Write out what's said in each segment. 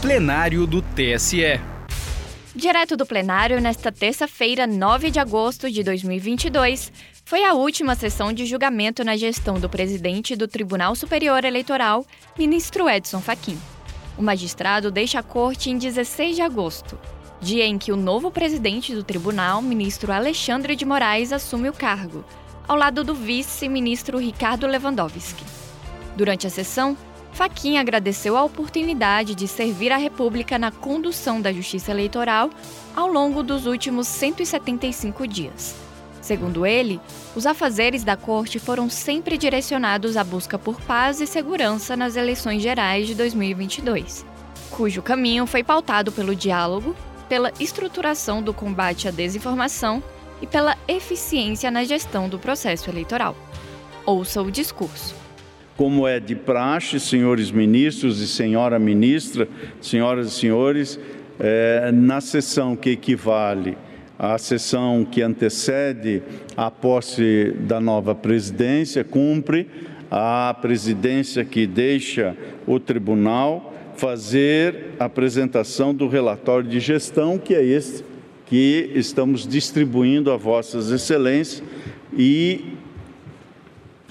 plenário do TSE. Direto do plenário, nesta terça-feira, 9 de agosto de 2022, foi a última sessão de julgamento na gestão do presidente do Tribunal Superior Eleitoral, ministro Edson Fachin. O magistrado deixa a corte em 16 de agosto, dia em que o novo presidente do tribunal, ministro Alexandre de Moraes, assume o cargo, ao lado do vice-ministro Ricardo Lewandowski. Durante a sessão, Faquin agradeceu a oportunidade de servir a República na condução da justiça eleitoral ao longo dos últimos 175 dias. Segundo ele, os afazeres da corte foram sempre direcionados à busca por paz e segurança nas eleições gerais de 2022, cujo caminho foi pautado pelo diálogo, pela estruturação do combate à desinformação e pela eficiência na gestão do processo eleitoral. Ouça o discurso como é de praxe, senhores ministros e senhora ministra, senhoras e senhores, é, na sessão que equivale à sessão que antecede a posse da nova presidência, cumpre a presidência que deixa o tribunal fazer a apresentação do relatório de gestão, que é este que estamos distribuindo a vossas excelências e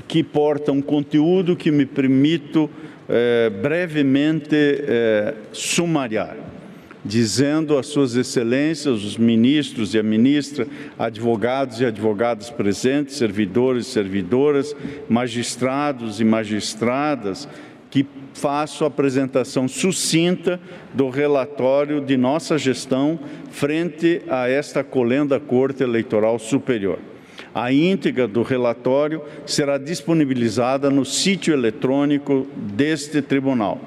que porta um conteúdo que me permito eh, brevemente eh, sumariar, dizendo às suas excelências, os ministros e a ministra, advogados e advogadas presentes, servidores e servidoras, magistrados e magistradas, que faço a apresentação sucinta do relatório de nossa gestão frente a esta colenda Corte Eleitoral Superior. A íntegra do relatório será disponibilizada no sítio eletrônico deste tribunal.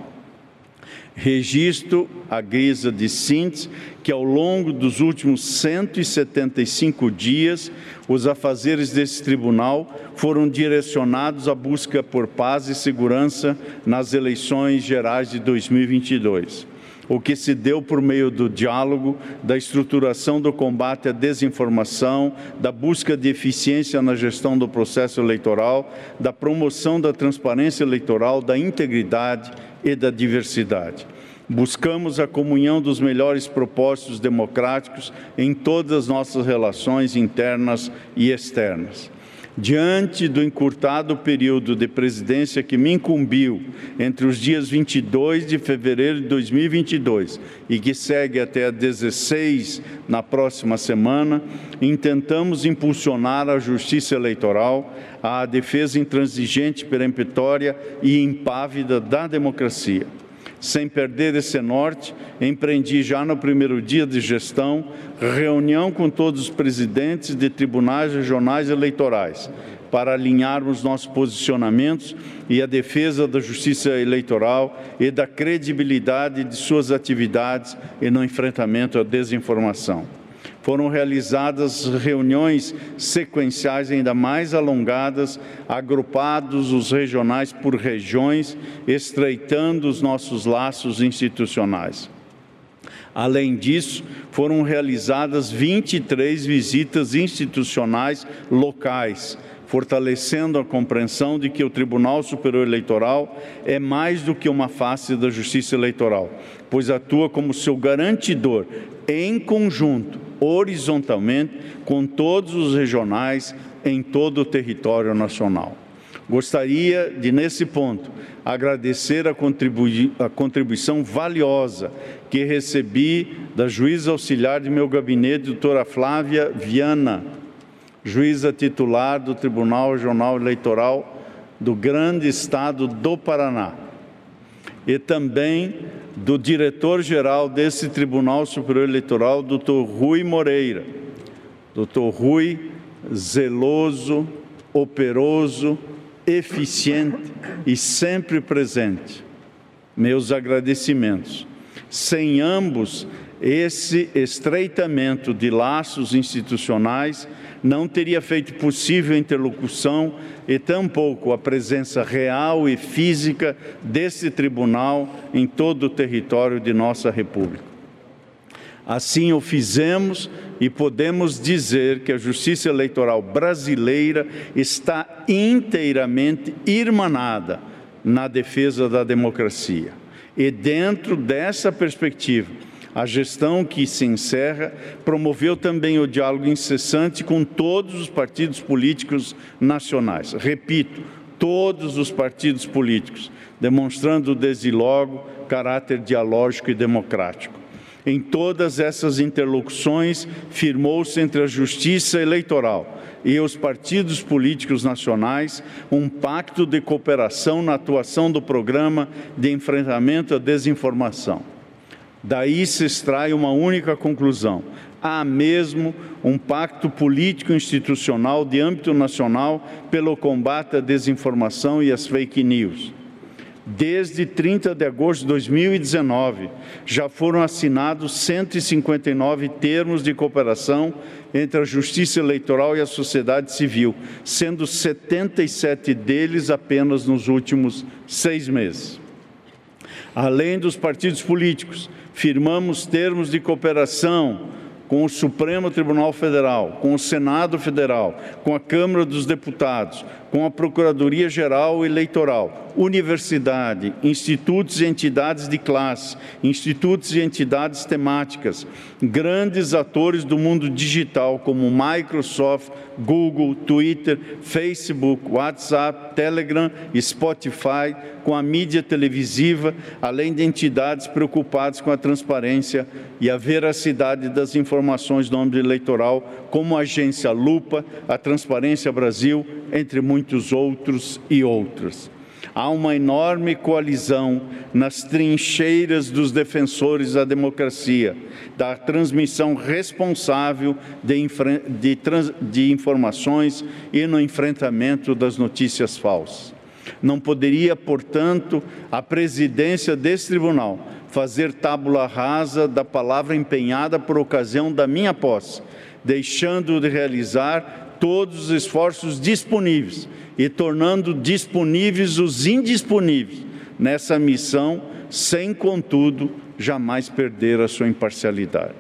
Registro a guisa de síntese que ao longo dos últimos 175 dias os afazeres desse tribunal foram direcionados à busca por paz e segurança nas eleições gerais de 2022 o que se deu por meio do diálogo, da estruturação do combate à desinformação, da busca de eficiência na gestão do processo eleitoral, da promoção da transparência eleitoral, da integridade e da diversidade. Buscamos a comunhão dos melhores propósitos democráticos em todas as nossas relações internas e externas diante do encurtado período de presidência que me incumbiu entre os dias 22 de fevereiro de 2022 e que segue até a 16 na próxima semana, intentamos impulsionar a justiça eleitoral, a defesa intransigente, peremptória e impávida da democracia sem perder esse norte, empreendi já no primeiro dia de gestão reunião com todos os presidentes de tribunais regionais eleitorais para alinharmos nossos posicionamentos e a defesa da justiça eleitoral e da credibilidade de suas atividades e no enfrentamento à desinformação foram realizadas reuniões sequenciais ainda mais alongadas, agrupados os regionais por regiões, estreitando os nossos laços institucionais. Além disso, foram realizadas 23 visitas institucionais locais, fortalecendo a compreensão de que o Tribunal Superior Eleitoral é mais do que uma face da justiça eleitoral, pois atua como seu garantidor em conjunto horizontalmente com todos os regionais em todo o território nacional. Gostaria de, nesse ponto, agradecer a, contribui a contribuição valiosa que recebi da juíza auxiliar de meu gabinete, doutora Flávia Viana, juíza titular do Tribunal Regional Eleitoral do Grande Estado do Paraná, e também do diretor-geral desse Tribunal Superior Eleitoral, doutor Rui Moreira. Doutor Rui, zeloso, operoso, eficiente e sempre presente. Meus agradecimentos. Sem ambos, esse estreitamento de laços institucionais não teria feito possível a interlocução e tampouco a presença real e física desse tribunal em todo o território de nossa República. Assim o fizemos e podemos dizer que a justiça eleitoral brasileira está inteiramente irmanada na defesa da democracia. E dentro dessa perspectiva, a gestão que se encerra promoveu também o diálogo incessante com todos os partidos políticos nacionais. Repito, todos os partidos políticos, demonstrando desde logo caráter dialógico e democrático. Em todas essas interlocuções, firmou-se entre a Justiça Eleitoral e os partidos políticos nacionais um pacto de cooperação na atuação do programa de enfrentamento à desinformação. Daí se extrai uma única conclusão: há mesmo um pacto político institucional de âmbito nacional pelo combate à desinformação e às fake news. Desde 30 de agosto de 2019, já foram assinados 159 termos de cooperação entre a Justiça Eleitoral e a sociedade civil, sendo 77 deles apenas nos últimos seis meses. Além dos partidos políticos, firmamos termos de cooperação com o Supremo Tribunal Federal, com o Senado Federal, com a Câmara dos Deputados, com a Procuradoria-Geral Eleitoral, universidade, institutos e entidades de classe, institutos e entidades temáticas, grandes atores do mundo digital como Microsoft, Google, Twitter, Facebook, WhatsApp, Telegram Spotify, com a mídia televisiva, além de entidades preocupadas com a transparência e a veracidade das informações do âmbito eleitoral, como a agência Lupa, a Transparência Brasil, entre muitos muitos outros e outras. Há uma enorme coalizão nas trincheiras dos defensores da democracia, da transmissão responsável de, de, de informações e no enfrentamento das notícias falsas. Não poderia, portanto, a presidência desse tribunal fazer tábula rasa da palavra empenhada por ocasião da minha posse, deixando de realizar todos os esforços disponíveis e tornando disponíveis os indisponíveis nessa missão, sem, contudo, jamais perder a sua imparcialidade.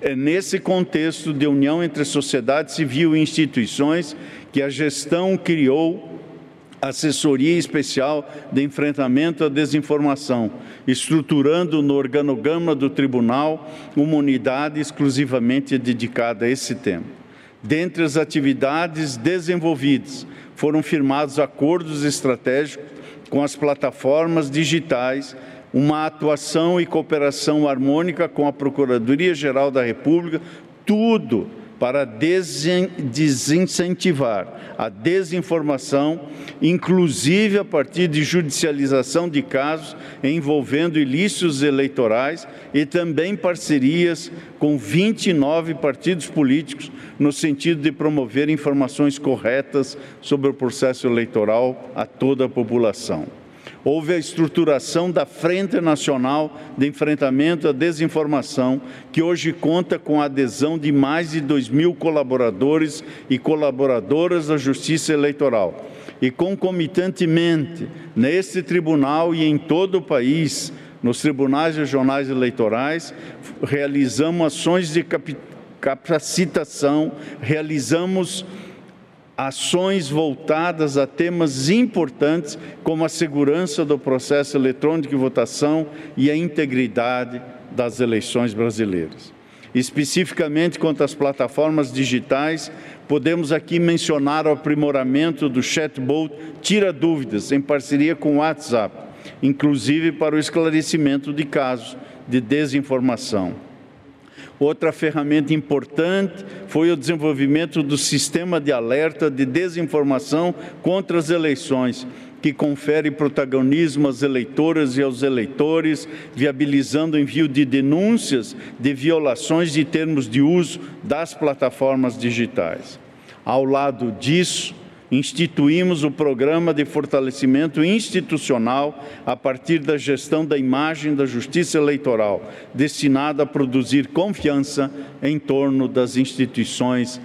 É nesse contexto de união entre sociedade civil e instituições que a gestão criou assessoria especial de enfrentamento à desinformação, estruturando no organograma do tribunal uma unidade exclusivamente dedicada a esse tema. Dentre as atividades desenvolvidas, foram firmados acordos estratégicos com as plataformas digitais, uma atuação e cooperação harmônica com a Procuradoria-Geral da República, tudo para desincentivar a desinformação, inclusive a partir de judicialização de casos envolvendo ilícitos eleitorais e também parcerias com 29 partidos políticos no sentido de promover informações corretas sobre o processo eleitoral a toda a população houve a estruturação da Frente Nacional de Enfrentamento à Desinformação, que hoje conta com a adesão de mais de 2 mil colaboradores e colaboradoras da Justiça Eleitoral. E concomitantemente, neste tribunal e em todo o país, nos tribunais regionais eleitorais, realizamos ações de capacitação, realizamos ações voltadas a temas importantes como a segurança do processo eletrônico de votação e a integridade das eleições brasileiras. Especificamente quanto às plataformas digitais, podemos aqui mencionar o aprimoramento do chatbot Tira Dúvidas, em parceria com o WhatsApp, inclusive para o esclarecimento de casos de desinformação Outra ferramenta importante foi o desenvolvimento do sistema de alerta de desinformação contra as eleições, que confere protagonismo às eleitoras e aos eleitores, viabilizando o envio de denúncias de violações de termos de uso das plataformas digitais. Ao lado disso, instituímos o programa de fortalecimento institucional a partir da gestão da imagem da justiça eleitoral, destinada a produzir confiança em torno das instituições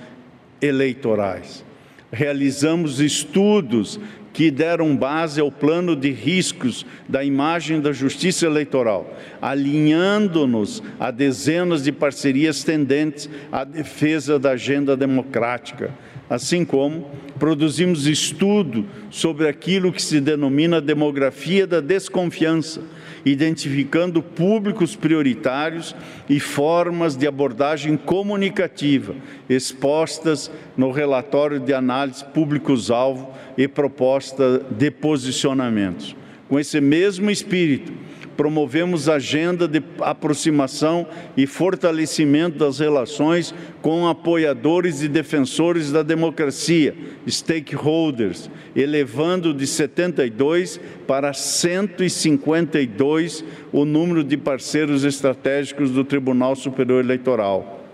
eleitorais. Realizamos estudos que deram base ao plano de riscos da imagem da justiça eleitoral, alinhando-nos a dezenas de parcerias tendentes à defesa da agenda democrática assim como produzimos estudo sobre aquilo que se denomina demografia da desconfiança, identificando públicos prioritários e formas de abordagem comunicativa expostas no relatório de análise públicos-alvo e proposta de posicionamentos. Com esse mesmo espírito, promovemos agenda de aproximação e fortalecimento das relações com apoiadores e defensores da democracia, stakeholders, elevando de 72 para 152 o número de parceiros estratégicos do Tribunal Superior Eleitoral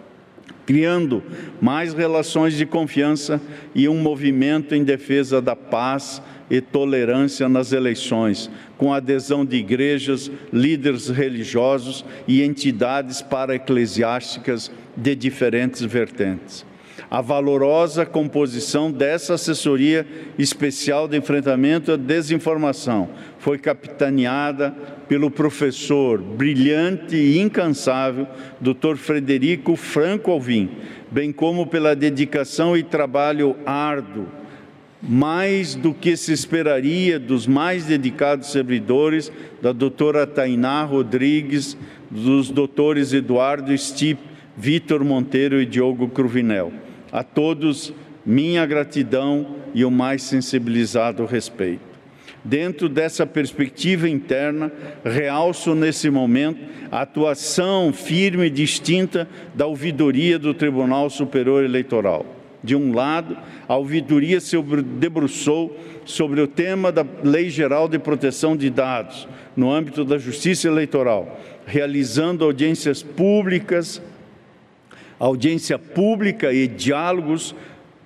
criando mais relações de confiança e um movimento em defesa da paz e tolerância nas eleições, com adesão de igrejas, líderes religiosos e entidades para-eclesiásticas de diferentes vertentes. A valorosa composição dessa assessoria especial de enfrentamento à desinformação foi capitaneada pelo professor brilhante e incansável Dr. Frederico Franco Alvim, bem como pela dedicação e trabalho árduo mais do que se esperaria dos mais dedicados servidores da doutora Tainá Rodrigues, dos doutores Eduardo Stipe, Vitor Monteiro e Diogo Cruvinel. A todos, minha gratidão e o mais sensibilizado respeito. Dentro dessa perspectiva interna, realço nesse momento a atuação firme e distinta da ouvidoria do Tribunal Superior Eleitoral. De um lado, a ouvidoria se debruçou sobre o tema da Lei Geral de Proteção de Dados no âmbito da Justiça Eleitoral, realizando audiências públicas, audiência pública e diálogos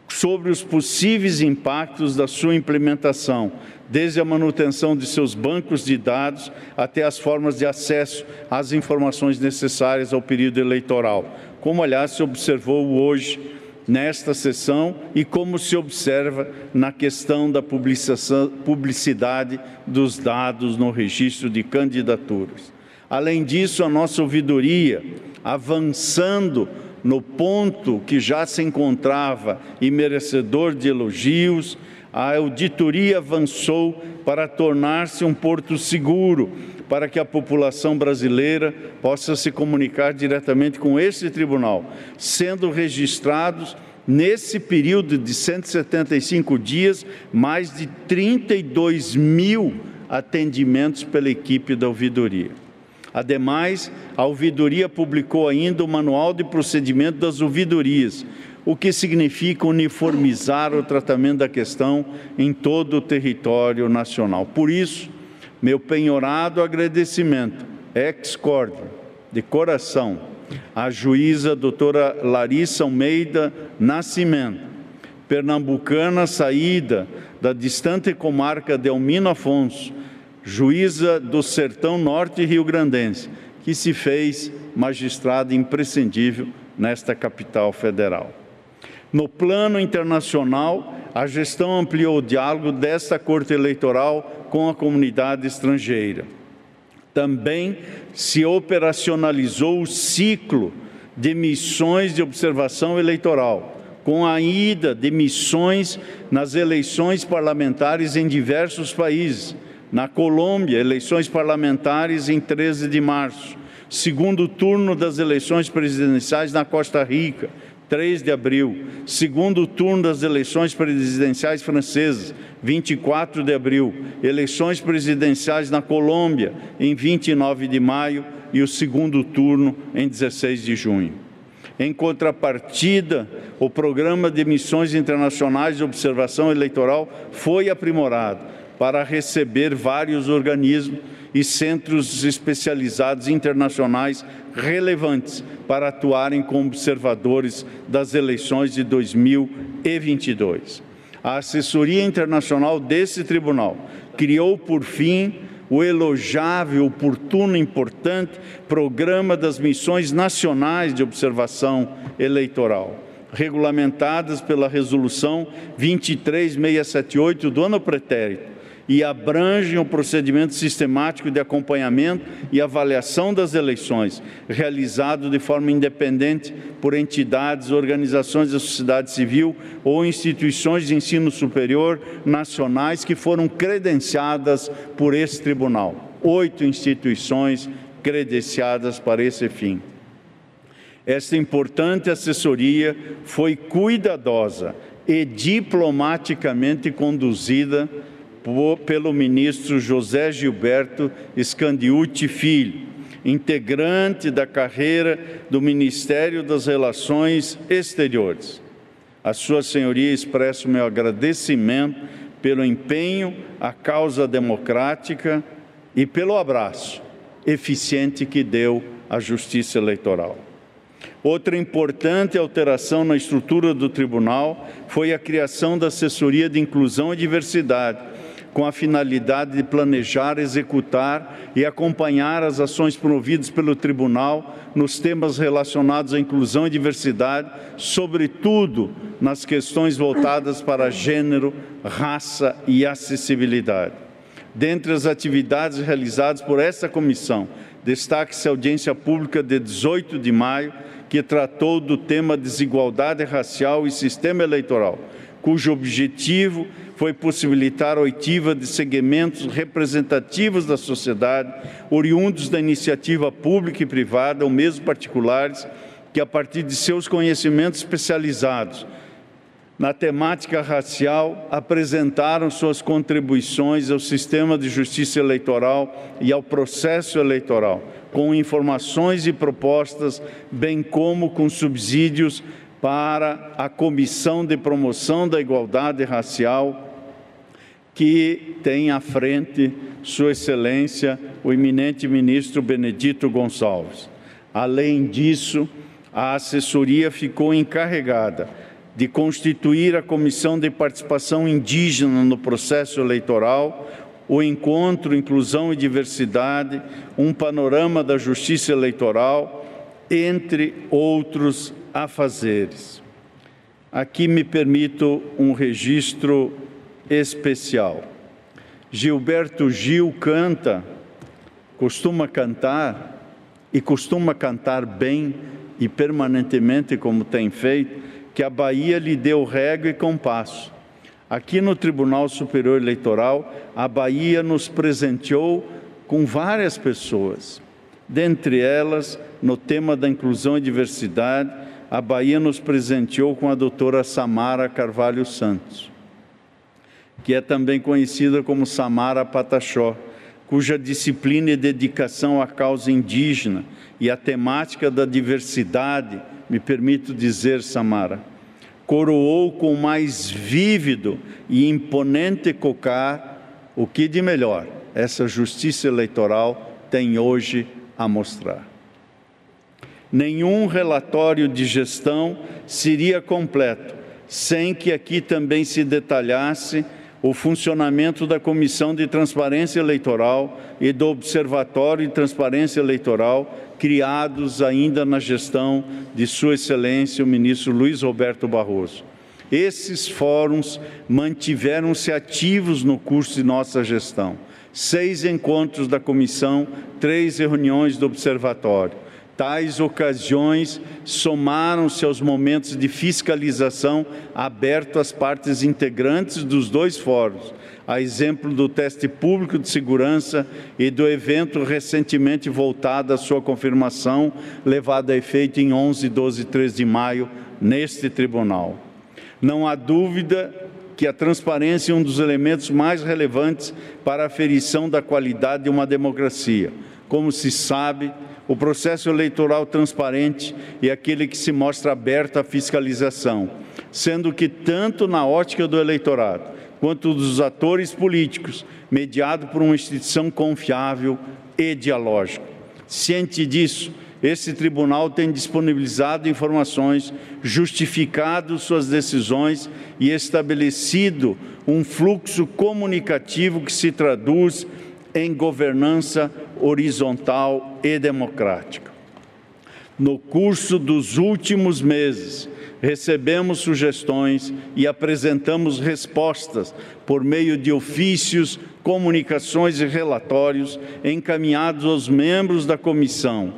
sobre os possíveis impactos da sua implementação, desde a manutenção de seus bancos de dados até as formas de acesso às informações necessárias ao período eleitoral, como aliás se observou hoje nesta sessão e como se observa na questão da publicidade dos dados no registro de candidaturas. Além disso, a nossa ouvidoria, avançando no ponto que já se encontrava e merecedor de elogios, a auditoria avançou para tornar-se um porto seguro para que a população brasileira possa se comunicar diretamente com esse tribunal, sendo registrados nesse período de 175 dias mais de 32 mil atendimentos pela equipe da ouvidoria. Ademais, a ouvidoria publicou ainda o Manual de Procedimento das Ouvidorias, o que significa uniformizar o tratamento da questão em todo o território nacional. Por isso, meu penhorado agradecimento, ex-corda, de coração, à juíza doutora Larissa Almeida Nascimento, pernambucana saída da distante comarca de Almino Afonso, juíza do Sertão Norte Rio Grandense, que se fez magistrada imprescindível nesta capital federal. No plano internacional, a gestão ampliou o diálogo desta Corte Eleitoral com a comunidade estrangeira. Também se operacionalizou o ciclo de missões de observação eleitoral, com a ida de missões nas eleições parlamentares em diversos países. Na Colômbia, eleições parlamentares em 13 de março. Segundo turno das eleições presidenciais na Costa Rica, 3 de abril, segundo turno das eleições presidenciais francesas, 24 de abril, eleições presidenciais na Colômbia, em 29 de maio, e o segundo turno em 16 de junho. Em contrapartida, o programa de missões internacionais de observação eleitoral foi aprimorado para receber vários organismos e centros especializados internacionais relevantes para atuarem como observadores das eleições de 2022. A assessoria internacional desse tribunal criou, por fim, o elogiável, oportuno importante Programa das Missões Nacionais de Observação Eleitoral, regulamentadas pela Resolução 23678 do ano pretérito, e abrangem o procedimento sistemático de acompanhamento e avaliação das eleições, realizado de forma independente por entidades, organizações da sociedade civil ou instituições de ensino superior nacionais que foram credenciadas por esse tribunal oito instituições credenciadas para esse fim. Esta importante assessoria foi cuidadosa e diplomaticamente conduzida pelo ministro José Gilberto Scandiuti Filho, integrante da carreira do Ministério das Relações Exteriores. A Sua Senhoria expressa o meu agradecimento pelo empenho à causa democrática e pelo abraço eficiente que deu à justiça eleitoral. Outra importante alteração na estrutura do tribunal foi a criação da assessoria de inclusão e diversidade, com a finalidade de planejar, executar e acompanhar as ações promovidas pelo tribunal nos temas relacionados à inclusão e diversidade, sobretudo nas questões voltadas para gênero, raça e acessibilidade. Dentre as atividades realizadas por esta comissão, destaque-se a audiência pública de 18 de maio, que tratou do tema desigualdade racial e sistema eleitoral, cujo objetivo foi possibilitar a oitiva de segmentos representativos da sociedade, oriundos da iniciativa pública e privada, ou mesmo particulares, que a partir de seus conhecimentos especializados na temática racial apresentaram suas contribuições ao sistema de justiça eleitoral e ao processo eleitoral, com informações e propostas, bem como com subsídios para a Comissão de Promoção da Igualdade Racial, que tem à frente Sua Excelência, o eminente ministro Benedito Gonçalves. Além disso, a assessoria ficou encarregada de constituir a Comissão de Participação Indígena no processo eleitoral, o Encontro, Inclusão e Diversidade, um panorama da justiça eleitoral, entre outros afazeres. Aqui me permito um registro especial. Gilberto Gil canta, costuma cantar e costuma cantar bem e permanentemente, como tem feito, que a Bahia lhe deu régua e compasso. Aqui no Tribunal Superior Eleitoral, a Bahia nos presenteou com várias pessoas. Dentre elas, no tema da inclusão e diversidade, a Bahia nos presenteou com a doutora Samara Carvalho Santos que é também conhecida como Samara Pataxó, cuja disciplina e dedicação à causa indígena e à temática da diversidade, me permito dizer, Samara, coroou com o mais vívido e imponente cocar o que de melhor essa justiça eleitoral tem hoje a mostrar. Nenhum relatório de gestão seria completo sem que aqui também se detalhasse o funcionamento da Comissão de Transparência Eleitoral e do Observatório de Transparência Eleitoral, criados ainda na gestão de Sua Excelência o ministro Luiz Roberto Barroso. Esses fóruns mantiveram-se ativos no curso de nossa gestão. Seis encontros da comissão, três reuniões do observatório. Tais ocasiões somaram-se aos momentos de fiscalização aberto às partes integrantes dos dois fóruns, a exemplo do teste público de segurança e do evento recentemente voltado à sua confirmação, levado a efeito em 11, 12 e 13 de maio, neste tribunal. Não há dúvida que a transparência é um dos elementos mais relevantes para a aferição da qualidade de uma democracia. Como se sabe, o processo eleitoral transparente é aquele que se mostra aberto à fiscalização, sendo que, tanto na ótica do eleitorado quanto dos atores políticos, mediado por uma instituição confiável e dialógica. Ciente disso, esse tribunal tem disponibilizado informações, justificado suas decisões e estabelecido um fluxo comunicativo que se traduz em governança horizontal e democrática. No curso dos últimos meses, recebemos sugestões e apresentamos respostas por meio de ofícios, comunicações e relatórios encaminhados aos membros da comissão,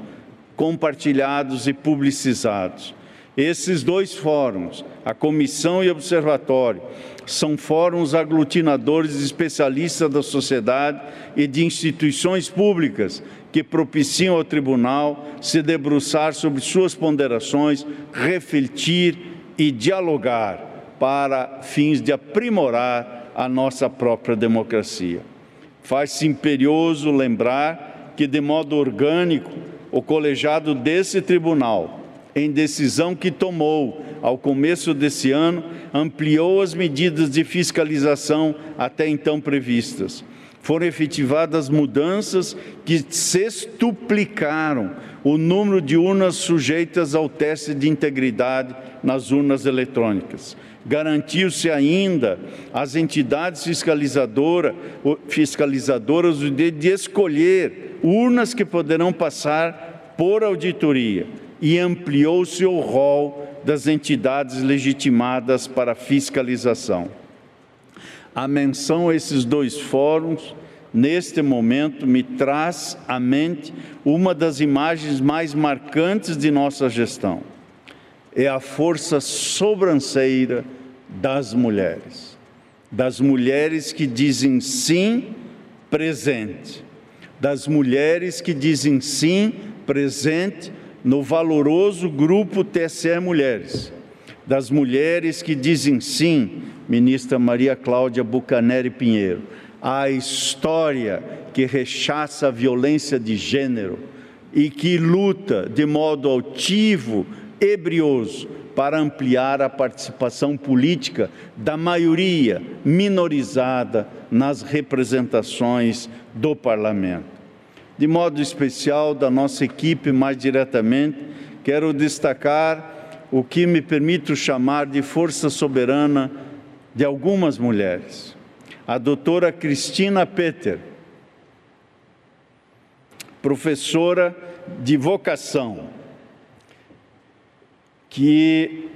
compartilhados e publicizados. Esses dois fóruns, a comissão e observatório, são fóruns aglutinadores de especialistas da sociedade e de instituições públicas que propiciam ao tribunal se debruçar sobre suas ponderações, refletir e dialogar para fins de aprimorar a nossa própria democracia. Faz-se imperioso lembrar que, de modo orgânico, o colegiado desse tribunal em decisão que tomou ao começo desse ano, ampliou as medidas de fiscalização até então previstas. Foram efetivadas mudanças que sextuplicaram o número de urnas sujeitas ao teste de integridade nas urnas eletrônicas. Garantiu-se ainda às entidades fiscalizadora, fiscalizadoras o direito de escolher urnas que poderão passar por auditoria e ampliou-se o rol das entidades legitimadas para fiscalização. A menção a esses dois fóruns, neste momento, me traz à mente uma das imagens mais marcantes de nossa gestão. É a força sobranceira das mulheres. Das mulheres que dizem sim, presente. Das mulheres que dizem sim, presente no valoroso grupo TSE Mulheres, das mulheres que dizem sim, ministra Maria Cláudia Bucaneri Pinheiro, à história que rechaça a violência de gênero e que luta de modo altivo e brioso para ampliar a participação política da maioria minorizada nas representações do parlamento de modo especial da nossa equipe mais diretamente, quero destacar o que me permito chamar de força soberana de algumas mulheres. A doutora Cristina Peter, professora de vocação, que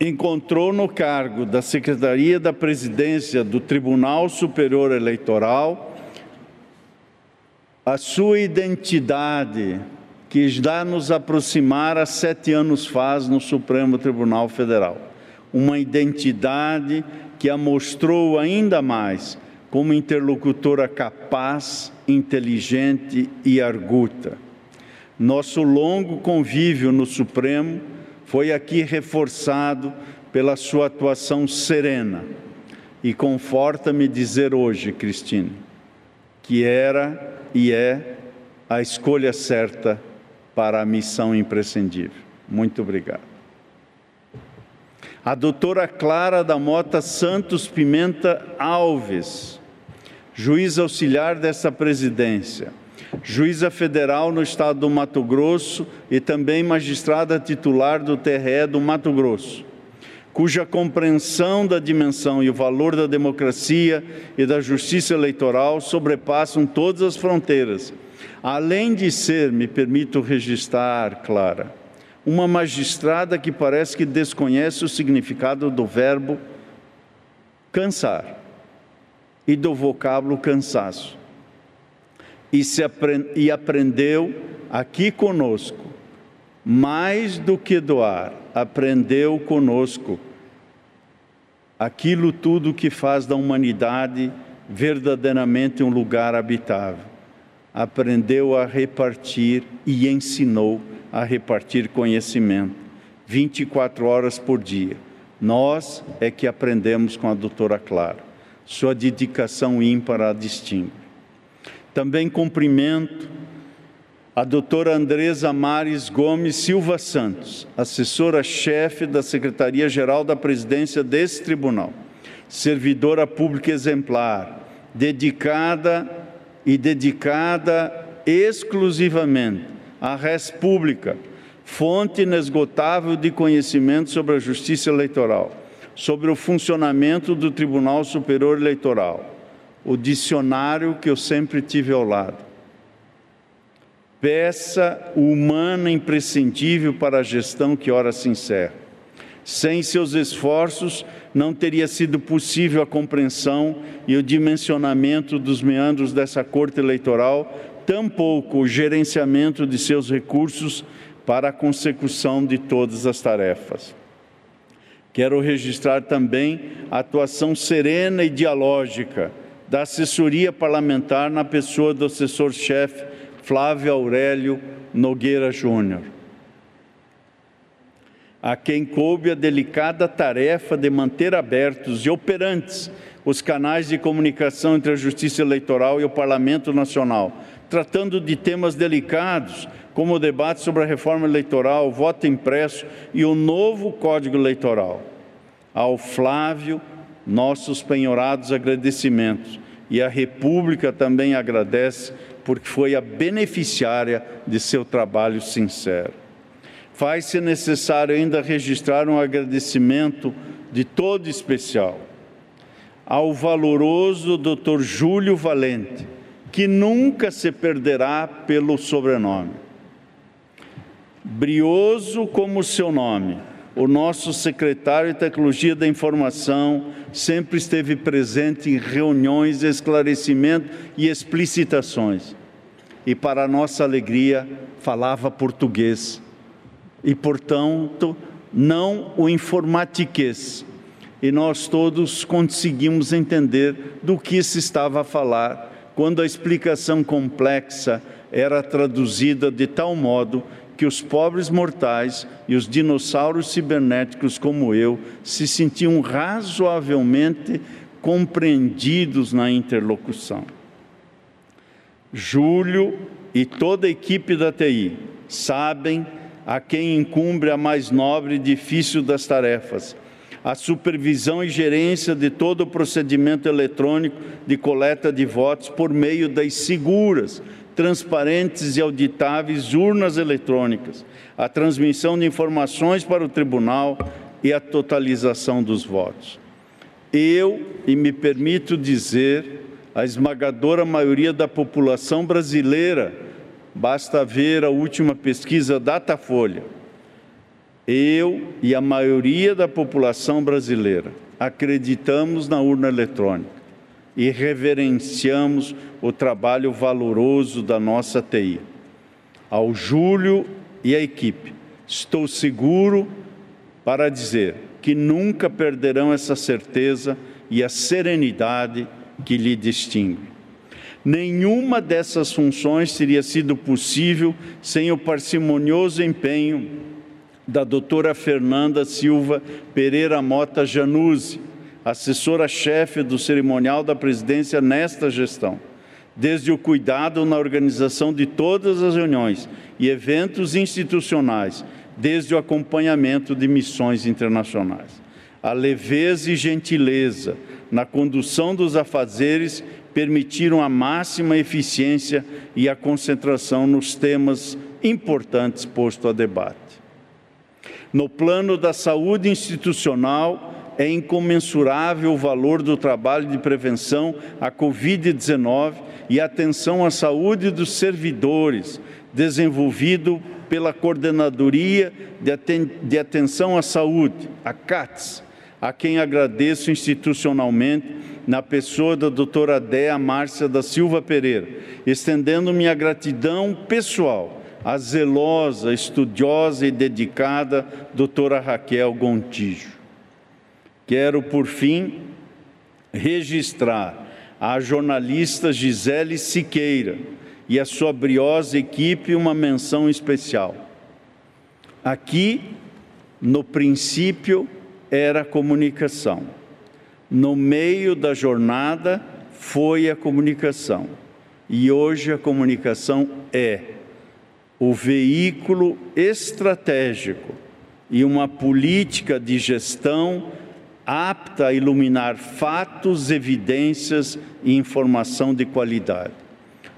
encontrou no cargo da Secretaria da Presidência do Tribunal Superior Eleitoral a sua identidade, que está nos aproximar há sete anos faz no Supremo Tribunal Federal. Uma identidade que a mostrou ainda mais como interlocutora capaz, inteligente e arguta. Nosso longo convívio no Supremo foi aqui reforçado pela sua atuação serena. E conforta-me dizer hoje, Cristine, que era e é a escolha certa para a missão imprescindível. Muito obrigado. A doutora Clara da Mota Santos Pimenta Alves, juíza auxiliar dessa presidência, juíza federal no estado do Mato Grosso e também magistrada titular do TRE do Mato Grosso cuja compreensão da dimensão e o valor da democracia e da justiça eleitoral sobrepassam todas as fronteiras. Além de ser, me permito registrar, Clara, uma magistrada que parece que desconhece o significado do verbo cansar e do vocábulo cansaço. E, se aprend e aprendeu aqui conosco, mais do que doar, aprendeu conosco aquilo tudo que faz da humanidade verdadeiramente um lugar habitável. Aprendeu a repartir e ensinou a repartir conhecimento 24 horas por dia. Nós é que aprendemos com a doutora Clara. Sua dedicação ímpar a distingue. Também cumprimento a doutora Andresa Mares Gomes Silva Santos, assessora-chefe da Secretaria-Geral da Presidência desse tribunal, servidora pública exemplar, dedicada e dedicada exclusivamente à res pública, fonte inesgotável de conhecimento sobre a justiça eleitoral, sobre o funcionamento do Tribunal Superior Eleitoral, o dicionário que eu sempre tive ao lado peça humana imprescindível para a gestão que ora se encerra. Sem seus esforços, não teria sido possível a compreensão e o dimensionamento dos meandros dessa corte eleitoral, tampouco o gerenciamento de seus recursos para a consecução de todas as tarefas. Quero registrar também a atuação serena e dialógica da assessoria parlamentar na pessoa do assessor-chefe Flávio Aurélio Nogueira Júnior, a quem coube a delicada tarefa de manter abertos e operantes os canais de comunicação entre a Justiça Eleitoral e o Parlamento Nacional, tratando de temas delicados, como o debate sobre a reforma eleitoral, o voto impresso e o novo Código Eleitoral. Ao Flávio, nossos penhorados agradecimentos. E a República também agradece, porque foi a beneficiária de seu trabalho sincero. Faz-se necessário ainda registrar um agradecimento de todo especial ao valoroso Dr. Júlio Valente, que nunca se perderá pelo sobrenome. Brioso como seu nome, o nosso secretário de Tecnologia da Informação sempre esteve presente em reuniões de esclarecimento e explicitações. E, para nossa alegria, falava português. E, portanto, não o informatiquês, e nós todos conseguimos entender do que se estava a falar quando a explicação complexa era traduzida de tal modo que os pobres mortais e os dinossauros cibernéticos como eu se sentiam razoavelmente compreendidos na interlocução. Júlio e toda a equipe da TI sabem a quem incumbe a mais nobre e difícil das tarefas, a supervisão e gerência de todo o procedimento eletrônico de coleta de votos por meio das seguras, transparentes e auditáveis urnas eletrônicas, a transmissão de informações para o tribunal e a totalização dos votos. Eu, e me permito dizer, a esmagadora maioria da população brasileira, basta ver a última pesquisa Datafolha, eu e a maioria da população brasileira acreditamos na urna eletrônica e reverenciamos o trabalho valoroso da nossa TI. Ao Júlio e à equipe, estou seguro para dizer que nunca perderão essa certeza e a serenidade que lhe distingue. Nenhuma dessas funções teria sido possível sem o parcimonioso empenho da doutora Fernanda Silva Pereira Mota Januzzi, assessora-chefe do cerimonial da presidência nesta gestão, desde o cuidado na organização de todas as reuniões e eventos institucionais, desde o acompanhamento de missões internacionais. A leveza e gentileza na condução dos afazeres permitiram a máxima eficiência e a concentração nos temas importantes postos a debate. No plano da saúde institucional, é incomensurável o valor do trabalho de prevenção à Covid-19 e atenção à saúde dos servidores, desenvolvido pela Coordenadoria de Atenção à Saúde, a CATS, a quem agradeço institucionalmente na pessoa da doutora Déa Márcia da Silva Pereira, estendendo minha gratidão pessoal a zelosa, estudiosa e dedicada doutora Raquel Gontijo. Quero, por fim, registrar a jornalista Gisele Siqueira e a sua briosa equipe uma menção especial. Aqui, no princípio, era a comunicação. No meio da jornada, foi a comunicação. E hoje a comunicação é o veículo estratégico e uma política de gestão apta a iluminar fatos, evidências e informação de qualidade.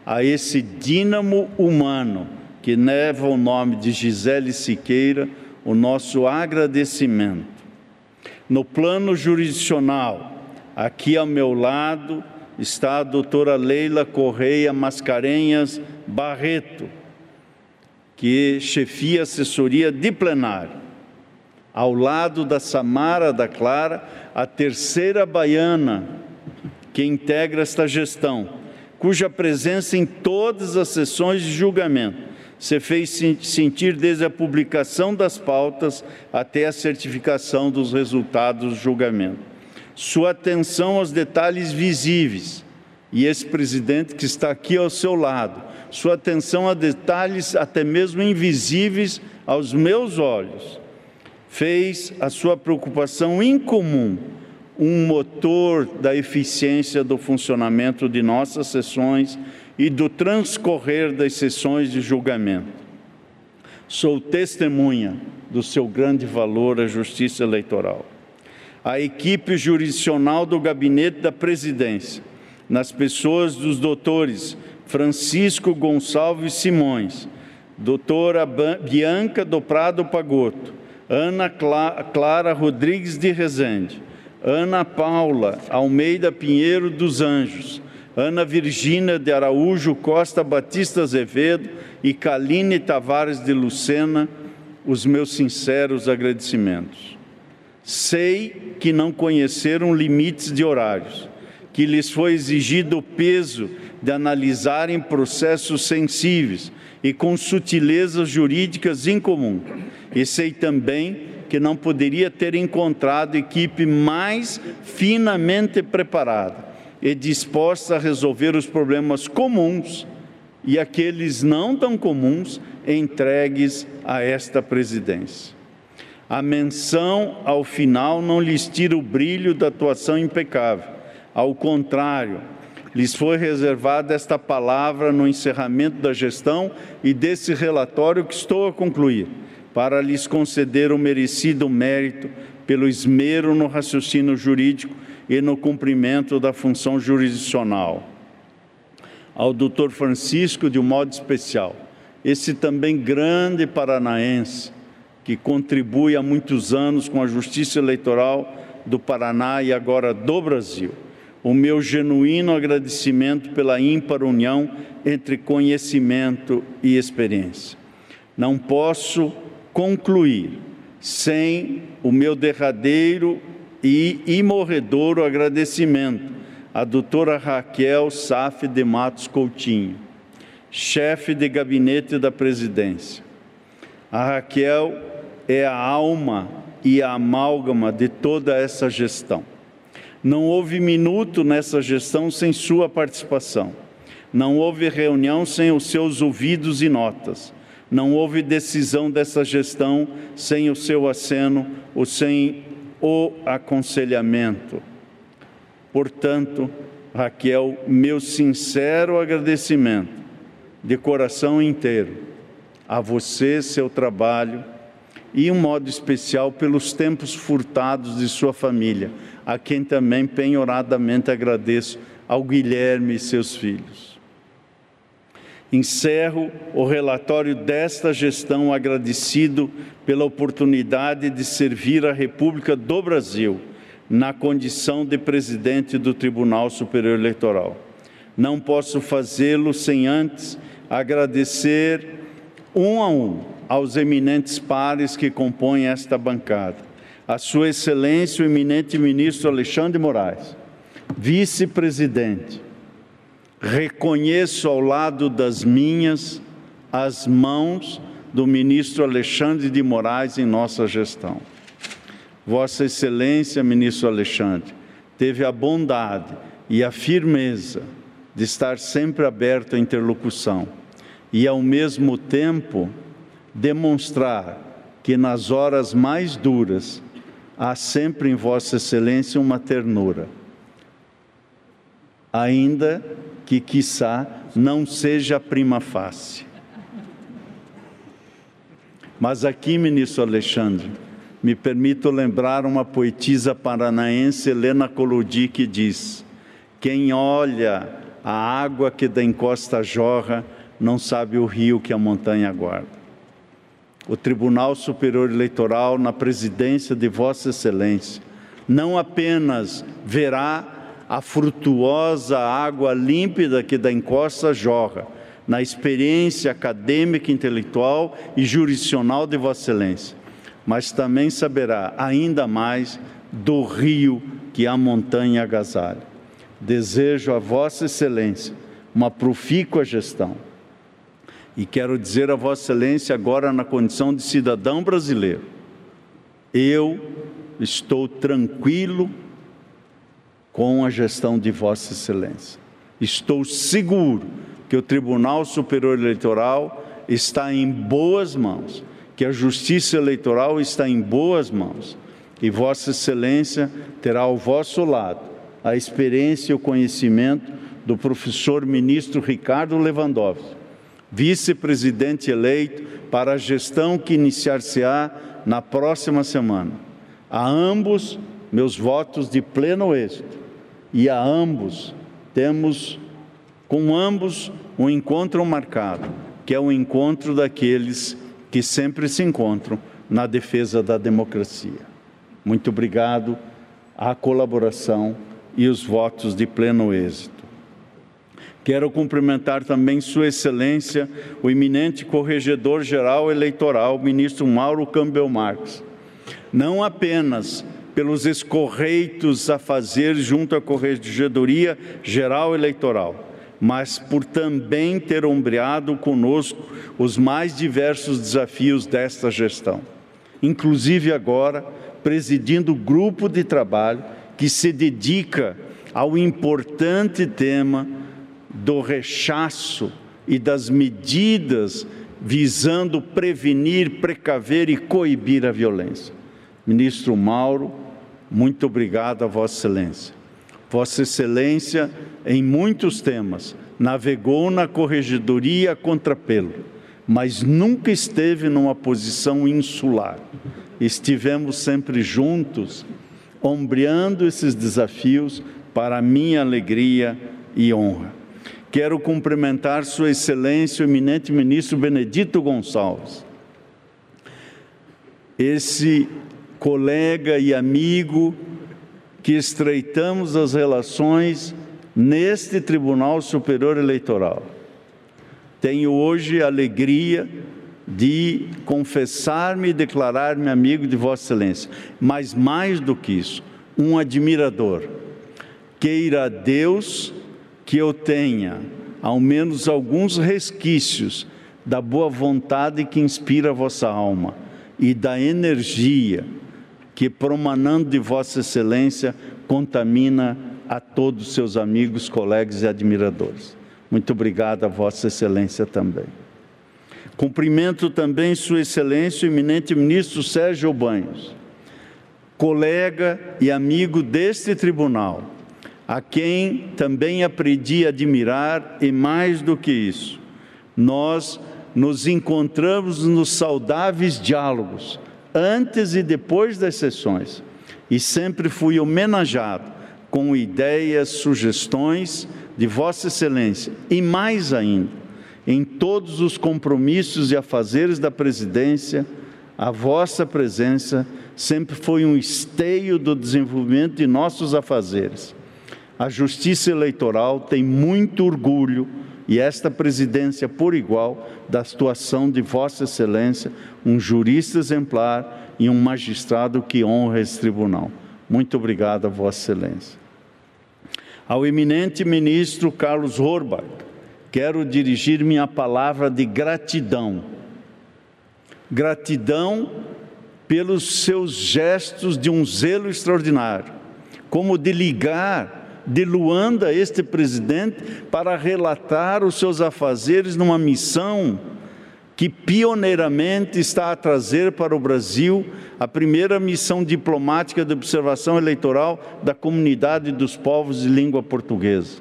A esse dínamo humano que leva o nome de Gisele Siqueira, o nosso agradecimento. No plano jurisdicional, aqui ao meu lado está a doutora Leila Correia Mascarenhas Barreto, que chefia assessoria de plenário, ao lado da Samara da Clara, a terceira baiana que integra esta gestão, cuja presença em todas as sessões de julgamento se fez sentir desde a publicação das pautas até a certificação dos resultados do julgamento. Sua atenção aos detalhes visíveis, e esse presidente que está aqui ao seu lado, sua atenção a detalhes até mesmo invisíveis aos meus olhos, fez a sua preocupação incomum um motor da eficiência do funcionamento de nossas sessões e do transcorrer das sessões de julgamento. Sou testemunha do seu grande valor à justiça eleitoral. A equipe jurisdicional do gabinete da presidência, nas pessoas dos doutores Francisco Gonçalves Simões, doutora Bianca do Prado Pagotto, Ana Clara Rodrigues de Rezende, Ana Paula Almeida Pinheiro dos Anjos, Ana Virgínia de Araújo Costa Batista Azevedo e Kaline Tavares de Lucena, os meus sinceros agradecimentos. Sei que não conheceram limites de horários, que lhes foi exigido o peso de analisarem processos sensíveis e com sutilezas jurídicas incomum. E sei também que não poderia ter encontrado equipe mais finamente preparada e disposta a resolver os problemas comuns e aqueles não tão comuns entregues a esta presidência. A menção ao final não lhes tira o brilho da atuação impecável. Ao contrário, lhes foi reservada esta palavra no encerramento da gestão e desse relatório que estou a concluir, para lhes conceder o merecido mérito pelo esmero no raciocínio jurídico e no cumprimento da função jurisdicional. Ao doutor Francisco, de um modo especial, esse também grande paranaense, que contribui há muitos anos com a justiça eleitoral do Paraná e agora do Brasil. O meu genuíno agradecimento pela ímpar união entre conhecimento e experiência. Não posso concluir sem o meu derradeiro e imorredouro agradecimento à doutora Raquel Saf de Matos Coutinho, chefe de gabinete da presidência. A Raquel é a alma e a amálgama de toda essa gestão. Não houve minuto nessa gestão sem sua participação. Não houve reunião sem os seus ouvidos e notas. Não houve decisão dessa gestão sem o seu aceno ou sem o aconselhamento. Portanto, Raquel, meu sincero agradecimento, de coração inteiro, a você, seu trabalho, e um modo especial pelos tempos furtados de sua família, a quem também penhoradamente agradeço, ao Guilherme e seus filhos. Encerro o relatório desta gestão agradecido pela oportunidade de servir a República do Brasil na condição de presidente do Tribunal Superior Eleitoral. Não posso fazê-lo sem antes agradecer um a um aos eminentes pares que compõem esta bancada. A Sua Excelência, o eminente ministro Alexandre Moraes, vice-presidente, reconheço ao lado das minhas as mãos do ministro Alexandre de Moraes em nossa gestão. Vossa Excelência, ministro Alexandre, teve a bondade e a firmeza de estar sempre aberto à interlocução e, ao mesmo tempo, demonstrar que nas horas mais duras há sempre em Vossa Excelência uma ternura, ainda que, quiçá, não seja prima face. Mas aqui, ministro Alexandre, me permito lembrar uma poetisa paranaense, Helena Colodi, que diz: Quem olha a água que da encosta jorra, não sabe o rio que a montanha guarda. O Tribunal Superior Eleitoral, na presidência de Vossa Excelência, não apenas verá a frutuosa água límpida que da encosta jorra, na experiência acadêmica, intelectual e jurisdicional de Vossa Excelência, mas também saberá ainda mais do rio que a montanha agasalha. Desejo a Vossa Excelência uma profícua gestão E quero dizer a Vossa Excelência, agora na condição de cidadão brasileiro, eu estou tranquilo com a gestão de Vossa Excelência. Estou seguro que o Tribunal Superior Eleitoral está em boas mãos, que a Justiça Eleitoral está em boas mãos e Vossa Excelência terá ao vosso lado a experiência e o conhecimento do professor ministro Ricardo Lewandowski, vice-presidente eleito para a gestão que iniciar-se-á na próxima semana. A ambos, meus votos de pleno êxito, e a ambos temos, com ambos, um encontro marcado, que é o encontro daqueles que sempre se encontram na defesa da democracia. Muito obrigado à colaboração e os votos de pleno êxito. Quero cumprimentar também Sua Excelência, o eminente Corregedor-Geral Eleitoral, ministro Mauro Campbell Marques, não apenas pelos escorreitos a fazer junto à Corregedoria Geral Eleitoral, mas por também ter ombreado conosco os mais diversos desafios desta gestão, inclusive agora presidindo o grupo de trabalho que se dedica ao importante tema do rechaço e das medidas visando prevenir, precaver e coibir a violência. Ministro Mauro, muito obrigado a Vossa Excelência. Vossa Excelência, em muitos temas, navegou na corregedoria contrapelo, mas nunca esteve numa posição insular estivemos sempre juntos, ombreando esses desafios para minha alegria e honra. Quero cumprimentar Sua Excelência, o eminente ministro Benedito Gonçalves, esse colega e amigo que estreitamos as relações neste Tribunal Superior Eleitoral. Tenho hoje a alegria de confessar-me e declarar-me amigo de Vossa Excelência, mas mais do que isso, um admirador. Queira Deus que eu tenha ao menos alguns resquícios da boa vontade que inspira a vossa alma e da energia que, promanando de Vossa Excelência, contamina a todos os seus amigos, colegas e admiradores. Muito obrigado a Vossa Excelência também. Cumprimento também Sua Excelência, o eminente ministro Sérgio Banhos, colega e amigo deste tribunal, a quem também aprendi a admirar e mais do que isso, nós nos encontramos nos saudáveis diálogos, antes e depois das sessões, e sempre fui homenageado com ideias, sugestões de Vossa Excelência, e mais ainda, em todos os compromissos e afazeres da presidência, a vossa presença sempre foi um esteio do desenvolvimento de nossos afazeres. A Justiça Eleitoral tem muito orgulho e esta presidência por igual da situação de Vossa Excelência, um jurista exemplar e um magistrado que honra esse tribunal. Muito obrigado a Vossa Excelência. Ao eminente ministro Carlos Horbach, quero dirigir minha palavra de gratidão. Gratidão pelos seus gestos de um zelo extraordinário, como de ligar de Luanda este presidente para relatar os seus afazeres numa missão que pioneiramente está a trazer para o Brasil a primeira missão diplomática de observação eleitoral da comunidade dos povos de língua portuguesa.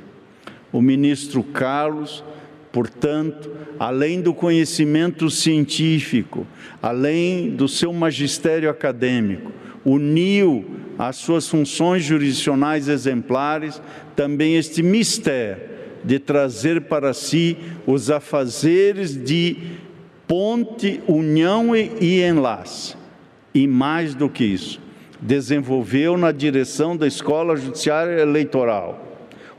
O ministro Carlos, portanto, além do conhecimento científico, além do seu magistério acadêmico, uniu às suas funções jurisdicionais exemplares também este mistério de trazer para si os afazeres de ponte, união e enlace. E mais do que isso, desenvolveu na direção da Escola Judiciária Eleitoral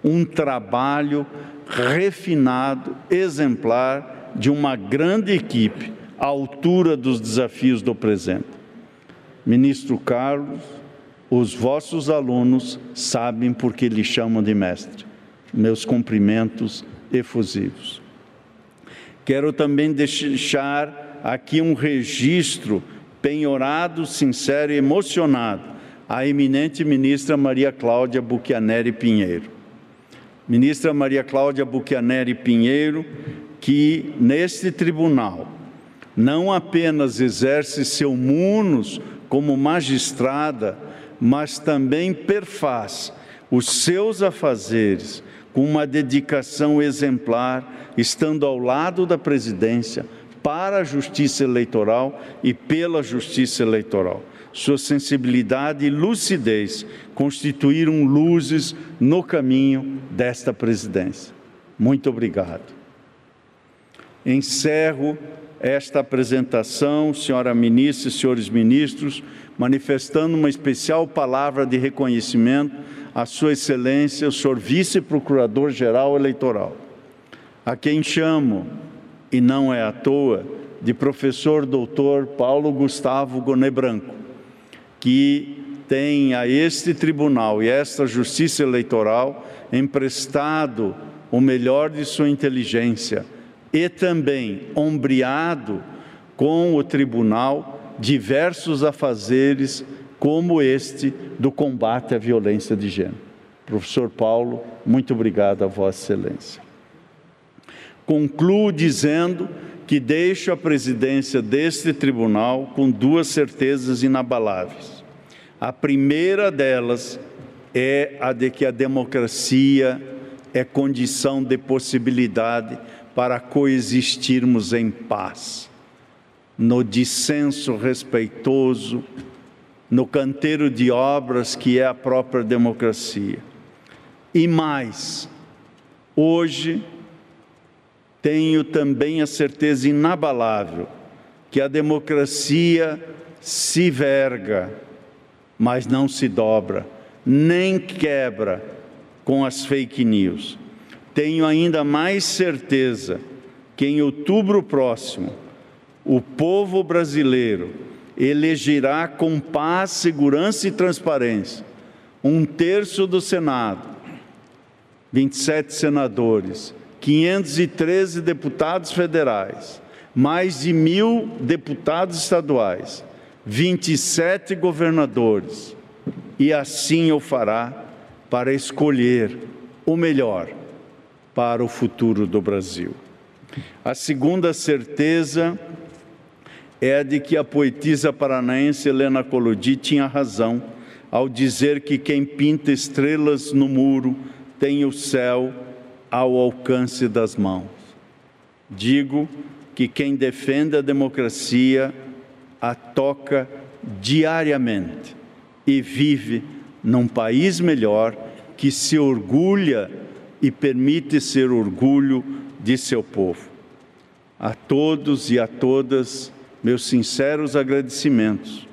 um trabalho refinado, exemplar, de uma grande equipe à altura dos desafios do presente. Ministro Carlos, os vossos alunos sabem por que lhe chamam de mestre. Meus cumprimentos efusivos. Quero também deixar aqui um registro penhorado, sincero e emocionado à eminente ministra Maria Cláudia Buchianeri Pinheiro. Ministra Maria Cláudia Buchianeri Pinheiro, que neste tribunal não apenas exerce seu munus como magistrada, mas também perfaz os seus afazeres com uma dedicação exemplar, estando ao lado da presidência, para a justiça eleitoral e pela justiça eleitoral. Sua sensibilidade e lucidez constituíram luzes no caminho desta presidência. Muito obrigado. Encerro esta apresentação, senhora ministra e senhores ministros, manifestando uma especial palavra de reconhecimento à Sua Excelência, o senhor Vice-Procurador-Geral Eleitoral, a quem chamo e não é à toa, de professor doutor Paulo Gustavo Goné Branco, que tem a este tribunal e a esta justiça eleitoral emprestado o melhor de sua inteligência e também ombreado com o tribunal diversos afazeres como este do combate à violência de gênero. Professor Paulo, muito obrigado a Vossa Excelência. Concluo dizendo que deixo a presidência deste tribunal com duas certezas inabaláveis. A primeira delas é a de que a democracia é condição de possibilidade para coexistirmos em paz, no dissenso respeitoso, no canteiro de obras que é a própria democracia. E mais, hoje tenho também a certeza inabalável que a democracia se verga, mas não se dobra, nem quebra com as fake news. Tenho ainda mais certeza que em outubro próximo o povo brasileiro elegerá com paz, segurança e transparência um terço do Senado, 27 senadores, 513 deputados federais, mais de mil deputados estaduais, 27 governadores, e assim o fará para escolher o melhor para o futuro do Brasil. A segunda certeza é a de que a poetisa paranaense Helena Colodi tinha razão ao dizer que quem pinta estrelas no muro tem o céu ao alcance das mãos. Digo que quem defende a democracia a toca diariamente e vive num país melhor que se orgulha e permite ser orgulho de seu povo. A todos e a todas, meus sinceros agradecimentos,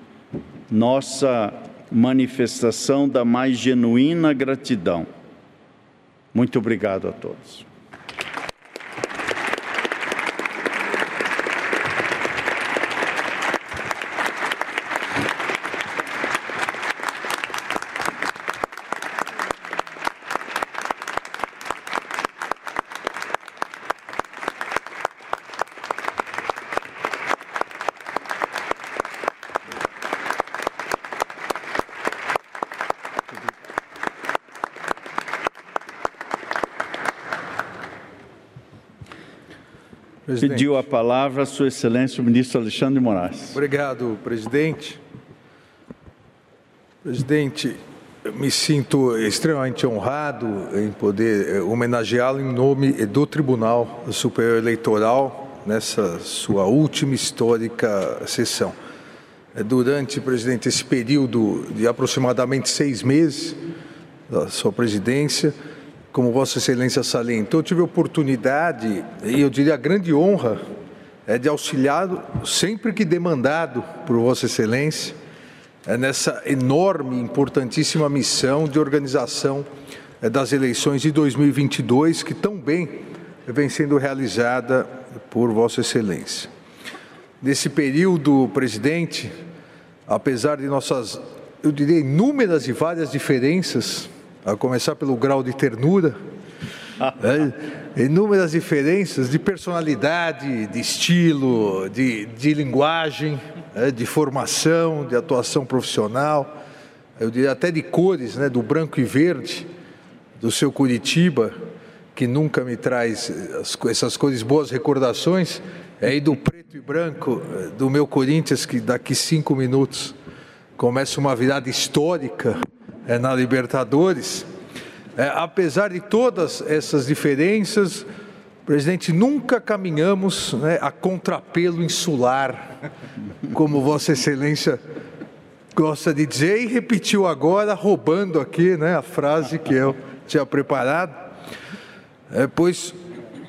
nossa manifestação da mais genuína gratidão muito obrigado a todos. Presidente. Pediu a palavra Sua Excelência o ministro Alexandre Moraes. Obrigado, presidente. Presidente, me sinto extremamente honrado em poder eh, homenageá-lo em nome do Tribunal Superior Eleitoral nessa sua última histórica sessão. Eh, durante, presidente, esse período de aproximadamente seis meses da sua presidência, como Vossa Excelência salientou, eu tive a oportunidade, e eu diria a grande honra, é de auxiliar sempre que demandado por Vossa Excelência, é nessa enorme, importantíssima missão de organização é, das eleições de 2022, que tão bem vem sendo realizada por Vossa Excelência. Nesse período, presidente, apesar de nossas, eu diria, inúmeras e várias diferenças, a começar pelo grau de ternura. é, inúmeras diferenças de personalidade, de estilo, de, de linguagem, né, de formação, de atuação profissional, eu diria até de cores, né, do branco e verde, do seu Curitiba, que nunca me traz essas cores boas recordações, é, e do preto e branco do meu Corinthians, que daqui cinco minutos começa uma virada histórica é, na Libertadores. É, apesar de todas essas diferenças, presidente, nunca caminhamos né, a contrapelo insular, como Vossa Excelência gosta de dizer, e repetiu agora, roubando aqui né, a frase que eu tinha preparado, é, pois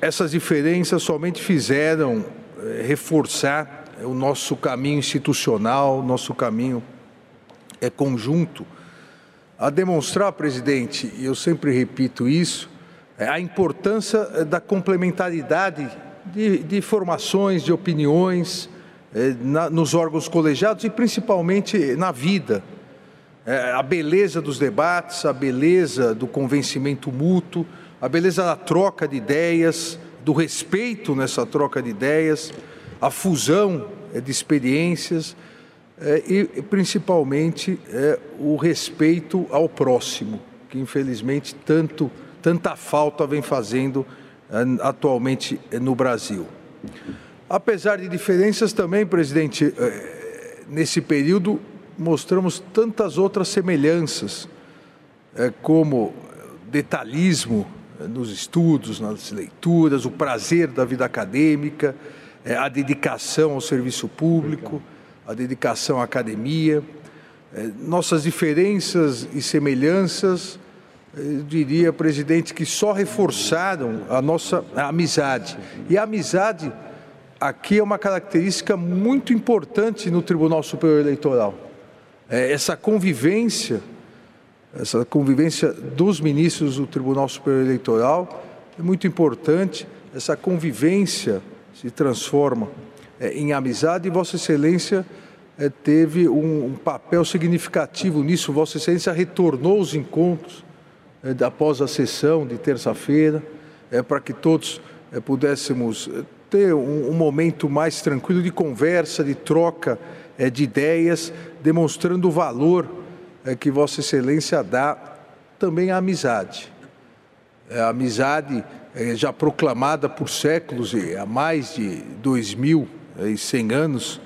essas diferenças somente fizeram é, reforçar o nosso caminho institucional, nosso caminho é conjunto a demonstrar, presidente, e eu sempre repito isso, é a importância eh, da complementaridade de, de formações, de opiniões é, na, nos órgãos colegiados e principalmente na vida. É, a beleza dos debates, a beleza do convencimento mútuo, a beleza da troca de ideias, do respeito nessa troca de ideias, a fusão de experiências é, e principalmente é, o respeito ao próximo, que infelizmente tanto, tanta falta vem fazendo é, atualmente no Brasil. Apesar de diferenças também, presidente, é, nesse período mostramos tantas outras semelhanças, é, como detalhismo nos estudos, nas leituras, o prazer da vida acadêmica, a dedicação ao serviço público a dedicação à academia, é, nossas diferenças e semelhanças, é, eu diria, presidente, que só reforçaram a nossa amizade. E a amizade aqui é uma característica muito importante no Tribunal Superior Eleitoral. É essa convivência, essa convivência dos ministros do Tribunal Superior Eleitoral é muito importante. Essa convivência se transforma em amizade e Vossa Excelência é, teve um, papel significativo nisso. Vossa Excelência retornou os encontros é, após a sessão de terça-feira, é, para que todos é, pudéssemos é, ter um, momento mais tranquilo de conversa, de troca é, de ideias, demonstrando o valor que Vossa Excelência dá também à amizade. a amizade já proclamada por séculos e há mais de dois mil e 100 anos,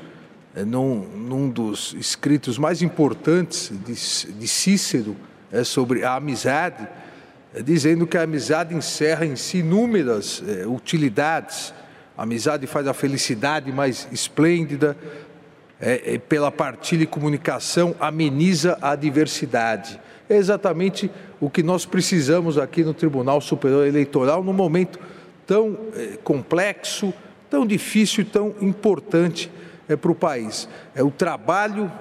é, num, num dos escritos mais importantes de, de Cícero é, sobre a amizade, é, dizendo que a amizade encerra em si inúmeras é, utilidades. A amizade faz a felicidade mais esplêndida, é, pela partilha e comunicação, ameniza a diversidade. É exatamente o que nós precisamos aqui no Tribunal Superior Eleitoral, num momento tão complexo, tão difícil e tão importante é, para o país. É o trabalho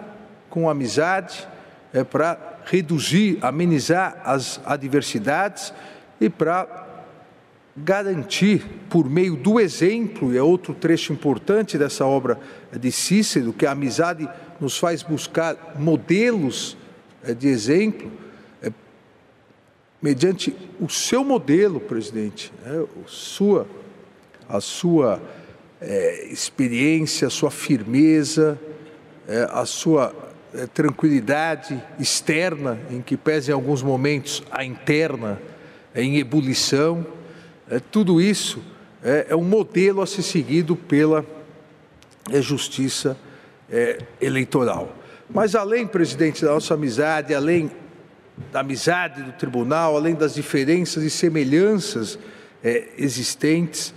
com amizade, é para reduzir, amenizar as adversidades e para garantir, por meio do exemplo, e é outro trecho importante dessa obra de Cícero, que a amizade nos faz buscar modelos é, de exemplo, é, mediante o seu modelo, presidente, é, sua, a sua é, experiência, a sua firmeza, é, a sua é, tranquilidade externa, em que pese em alguns momentos a interna é, em ebulição, é, tudo isso é, é, um modelo a ser seguido pela justiça eleitoral. Mas além, presidente, da nossa amizade, além da amizade do tribunal, além das diferenças e semelhanças existentes,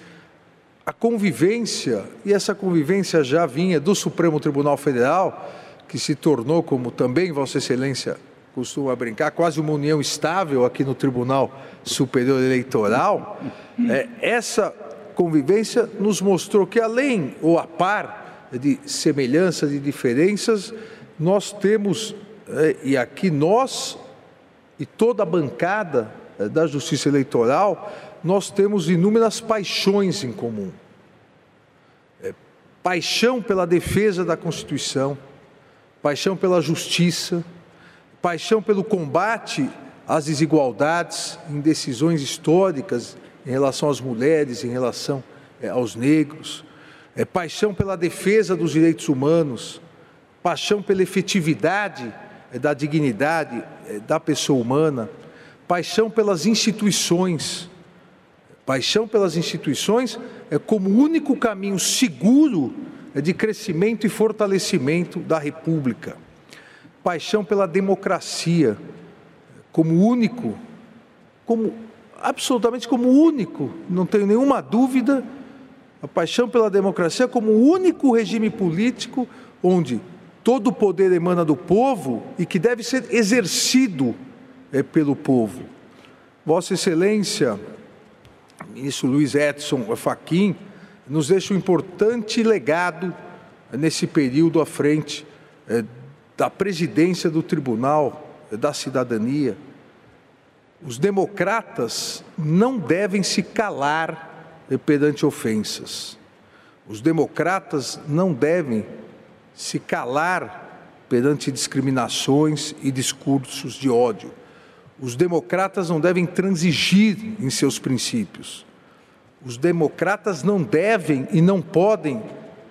a convivência, e essa convivência já vinha do Supremo Tribunal Federal, que se tornou, como também Vossa Excelência costuma brincar, quase uma união estável aqui no Tribunal Superior Eleitoral, é, essa convivência nos mostrou que, além ou a par de semelhanças e diferenças, nós temos, é, e aqui nós e toda a bancada é, da Justiça Eleitoral, nós temos inúmeras paixões em comum. É, paixão pela defesa da Constituição, paixão pela justiça, paixão pelo combate às desigualdades em decisões históricas em relação às mulheres, em relação é, aos negros, é, paixão pela defesa dos direitos humanos, paixão pela efetividade é, da dignidade é, da pessoa humana, paixão pelas instituições, paixão pelas instituições é como único caminho seguro de crescimento e fortalecimento da República, paixão pela democracia como único, como absolutamente como único, não tenho nenhuma dúvida, a paixão pela democracia como o único regime político onde todo o poder emana do povo e que deve ser exercido é, pelo povo. Vossa Excelência, ministro Luiz Edson Fachin, nos deixa um importante legado nesse período à frente é, da presidência do Tribunal é, da Cidadania os democratas não devem se calar perante ofensas. Os democratas não devem se calar perante discriminações e discursos de ódio. Os democratas não devem transigir em seus princípios. Os democratas não devem e não podem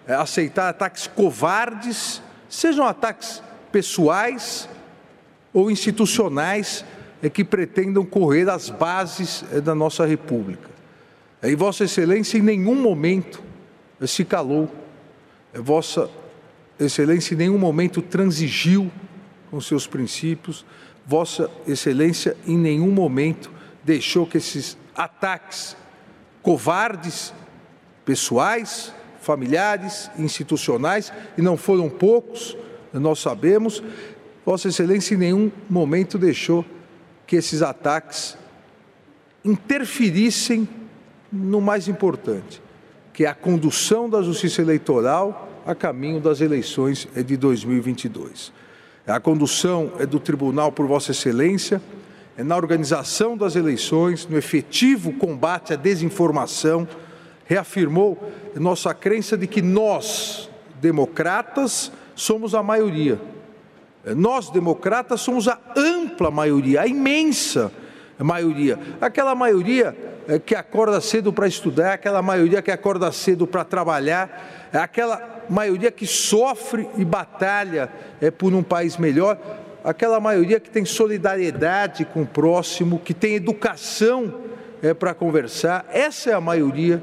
eh, aceitar ataques covardes, sejam ataques pessoais ou institucionais é que pretendam correr as bases é, da nossa República. E Vossa Excelência em nenhum momento é, se calou, é, Vossa Excelência em nenhum momento transigiu com seus princípios, Vossa Excelência em nenhum momento deixou que esses ataques covardes, pessoais, familiares, institucionais, e não foram poucos, nós sabemos, Vossa Excelência em nenhum momento deixou que esses ataques interferissem no mais importante, que é a condução da justiça eleitoral a caminho das eleições de 2022. A condução é do tribunal por Vossa Excelência, é na organização das eleições, no efetivo combate à desinformação, reafirmou nossa crença de que nós, democratas, somos a maioria nós, democratas, somos a ampla maioria, a imensa maioria. Aquela maioria é, que acorda cedo para estudar, aquela maioria que acorda cedo para trabalhar, aquela maioria que sofre e batalha é, por um país melhor, aquela maioria que tem solidariedade com o próximo, que tem educação é, para conversar. Essa é a maioria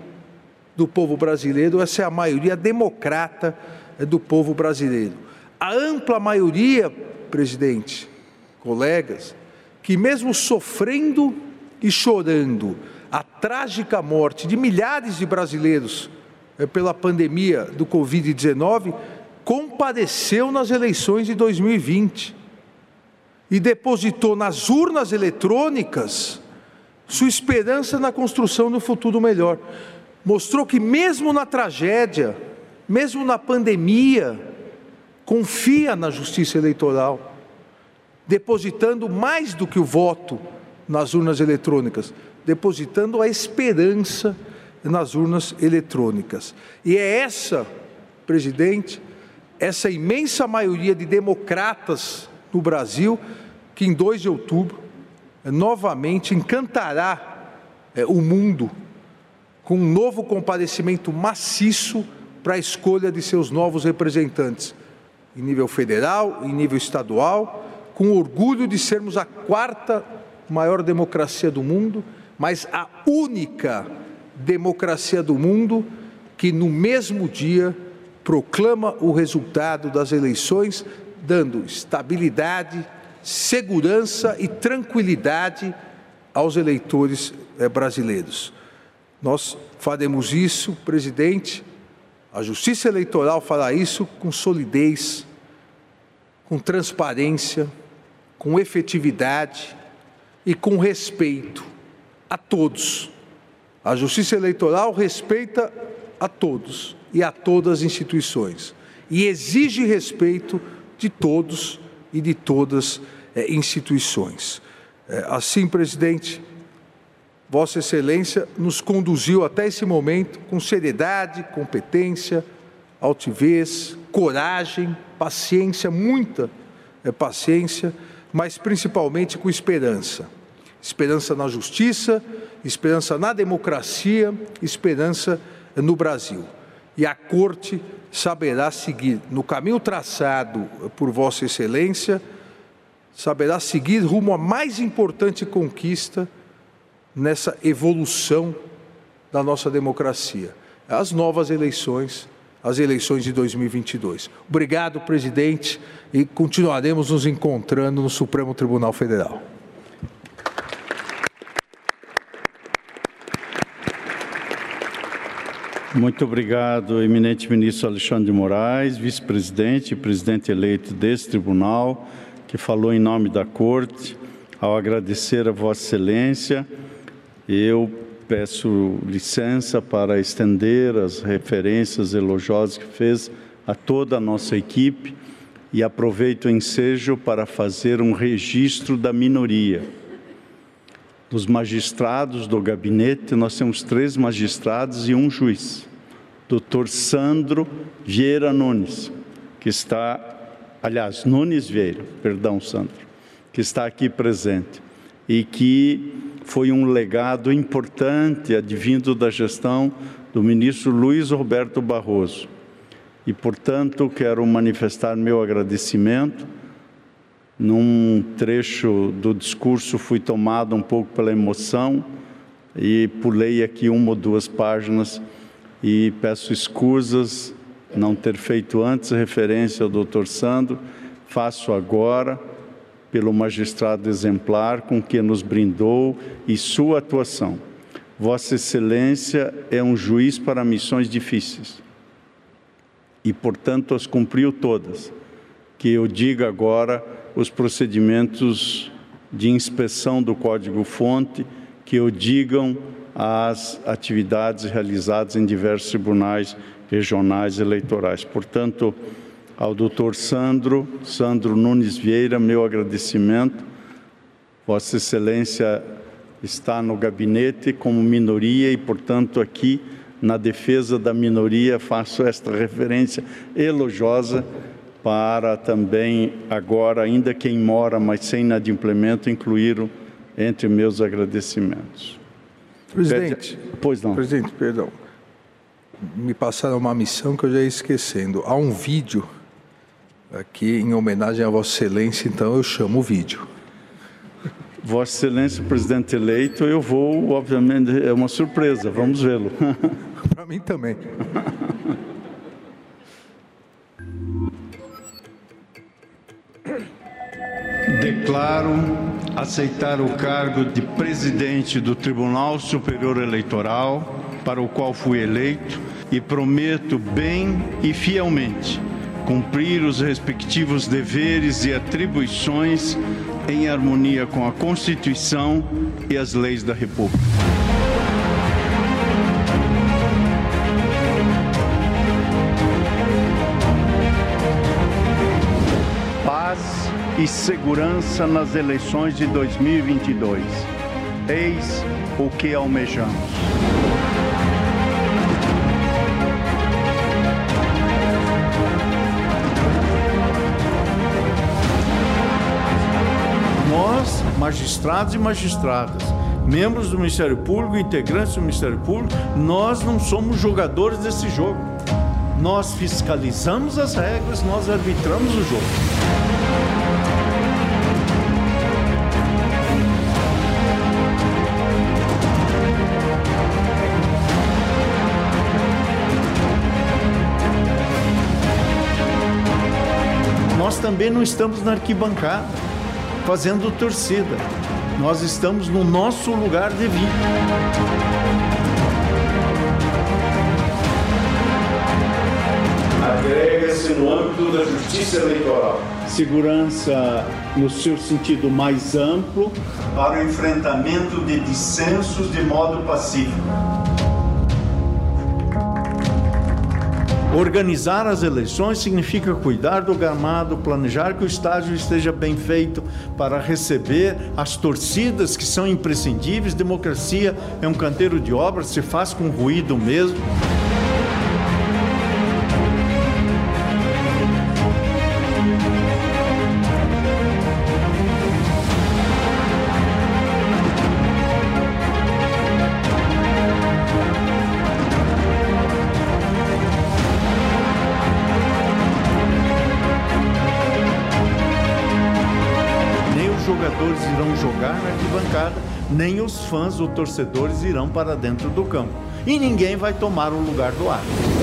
do povo brasileiro, essa é a maioria democrata é, do povo brasileiro a ampla maioria, presidente, colegas, que mesmo sofrendo e chorando a trágica morte de milhares de brasileiros pela pandemia do Covid-19, compadeceu nas eleições de 2020 e depositou nas urnas eletrônicas sua esperança na construção do futuro melhor. Mostrou que, mesmo na tragédia, mesmo na pandemia, confia na justiça eleitoral, depositando mais do que o voto nas urnas eletrônicas, depositando a esperança nas urnas eletrônicas. E é essa, presidente, essa imensa maioria de democratas no Brasil que em 2 de outubro novamente encantará é, o mundo com um novo comparecimento maciço para a escolha de seus novos representantes em nível federal, em nível estadual, com orgulho de sermos a quarta maior democracia do mundo, mas a única democracia do mundo que no mesmo dia proclama o resultado das eleições, dando estabilidade, segurança e tranquilidade aos eleitores eh, brasileiros. Nós faremos isso, presidente, a justiça eleitoral fará isso com solidez, com transparência, com efetividade e com respeito a todos. A justiça eleitoral respeita a todos e a todas as instituições e exige respeito de todos e de todas é, instituições. É, assim, presidente, Vossa Excelência nos conduziu até esse momento com seriedade, competência, altivez, coragem, paciência, muita é, paciência, mas principalmente com esperança. Esperança na justiça, esperança na democracia, esperança no Brasil. E a Corte saberá seguir no caminho traçado por Vossa Excelência, saberá seguir rumo à mais importante conquista nessa evolução da nossa democracia, as novas eleições, as eleições de 2022. Obrigado, presidente, e continuaremos nos encontrando no Supremo Tribunal Federal. Muito obrigado, eminente ministro Alexandre de Moraes, vice-presidente e presidente eleito desse tribunal, que falou em nome da Corte. Ao agradecer a Vossa Excelência, eu peço licença para estender as referências elogiosas que fez a toda a nossa equipe e aproveito o ensejo para fazer um registro da minoria dos magistrados do gabinete, nós temos três magistrados e um juiz. Doutor Sandro Vieira Nunes, que está, aliás, Nunes Vieira, perdão, Sandro, que está aqui presente e que foi um legado importante advindo da gestão do ministro Luiz Roberto Barroso. E, portanto, quero manifestar meu agradecimento num trecho do discurso fui tomado um pouco pela emoção e pulei aqui uma ou duas páginas e peço escusas não ter feito antes referência ao Dr. Sandro, faço agora pelo magistrado exemplar com que nos brindou e sua atuação. Vossa Excelência é um juiz para missões difíceis e, portanto, as cumpriu todas. Que eu diga agora os procedimentos de inspeção do código-fonte que o digam as atividades realizadas em diversos tribunais regionais eleitorais. Portanto, ao doutor Sandro, Sandro Nunes Vieira, meu agradecimento. Vossa Excelência está no gabinete como minoria e, portanto, aqui na defesa da minoria faço esta referência elogiosa para também agora, ainda quem mora, mas sem inadimplemento, incluir entre meus agradecimentos. Presidente, pois não. Presidente, perdão. Me passaram uma missão que eu já ia esquecendo. Há um vídeo aqui em homenagem a Vossa Excelência, então eu chamo o vídeo. Vossa Excelência, presidente eleito, eu vou, obviamente, é uma surpresa, vamos vê-lo. Para mim também. Declaro aceitar o cargo de presidente do Tribunal Superior Eleitoral, para o qual fui eleito, e prometo bem e fielmente cumprir os respectivos deveres e atribuições em harmonia com a Constituição e as leis da República. E segurança nas eleições de 2022. Eis o que almejamos. Nós, magistrados e magistradas, membros do Ministério Público, integrantes do Ministério Público, nós não somos jogadores desse jogo. Nós fiscalizamos as regras, nós arbitramos o jogo. Também não estamos na arquibancada fazendo torcida. Nós estamos no nosso lugar devido. Agrega-se no âmbito da justiça eleitoral. Segurança no seu sentido mais amplo para o enfrentamento de dissensos de modo pacífico Organizar as eleições significa cuidar do gramado, planejar que o estádio esteja bem feito para receber as torcidas que são imprescindíveis. Democracia é um canteiro de obras, se faz com ruído mesmo. Irão jogar na arquibancada, nem os fãs ou torcedores irão para dentro do campo. E ninguém vai tomar o lugar do árbitro.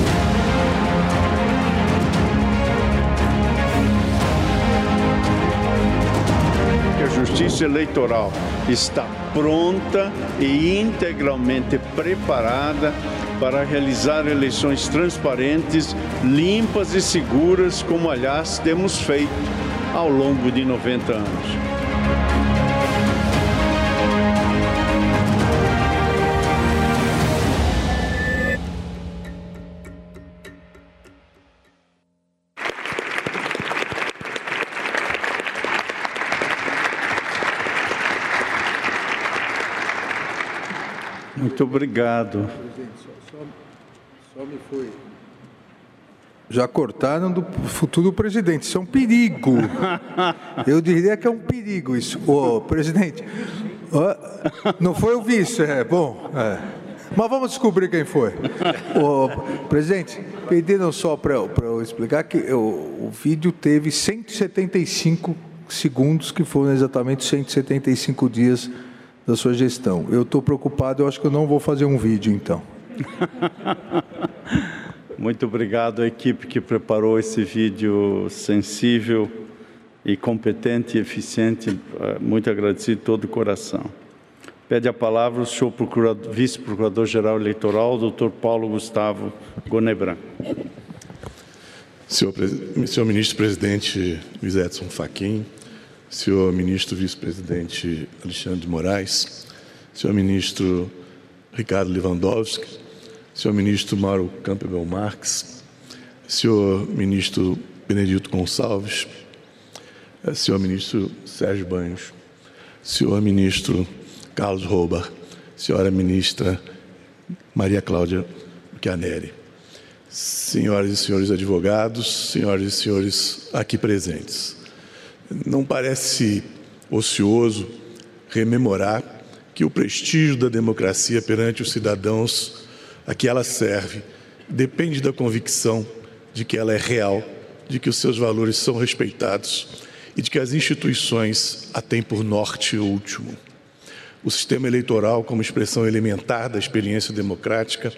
Justiça Eleitoral está pronta e integralmente preparada para realizar eleições transparentes, limpas e seguras, como aliás temos feito ao longo de 90 anos. Muito obrigado. Só, me foi. Já cortaram do futuro presidente. Isso é um perigo. Eu diria que é um perigo isso. Ô, presidente, não foi o vice, é bom. É. Mas vamos descobrir quem foi. Ô, presidente, pediram só para eu explicar que o, o vídeo teve 175 segundos, que foram exatamente 175 dias da sua gestão. Eu estou preocupado, eu acho que eu não vou fazer um vídeo, então. Muito obrigado à equipe que preparou esse vídeo sensível e competente e eficiente. Eh, muito agradecido de todo o coração. Pede a palavra o senhor vice-procurador-geral eleitoral, doutor Paulo Gustavo Gonebran. Senhor, senhor ministro-presidente Luiz Edson Fachin, senhor ministro vice-presidente Alexandre de Moraes, senhor ministro Ricardo Lewandowski, senhor ministro Mauro Campbell Marques, senhor ministro Benedito Gonçalves, eh, senhor ministro Sérgio Banhos, senhor ministro Carlos Rouba, senhora ministra Maria Cláudia Chianeri, senhoras e senhores advogados, senhoras e senhores aqui presentes. Não parece ocioso rememorar que o prestígio da democracia perante os cidadãos a que ela serve depende da convicção de que ela é real, de que os seus valores são respeitados e de que as instituições a têm por norte último. O sistema eleitoral, como expressão elementar da experiência democrática,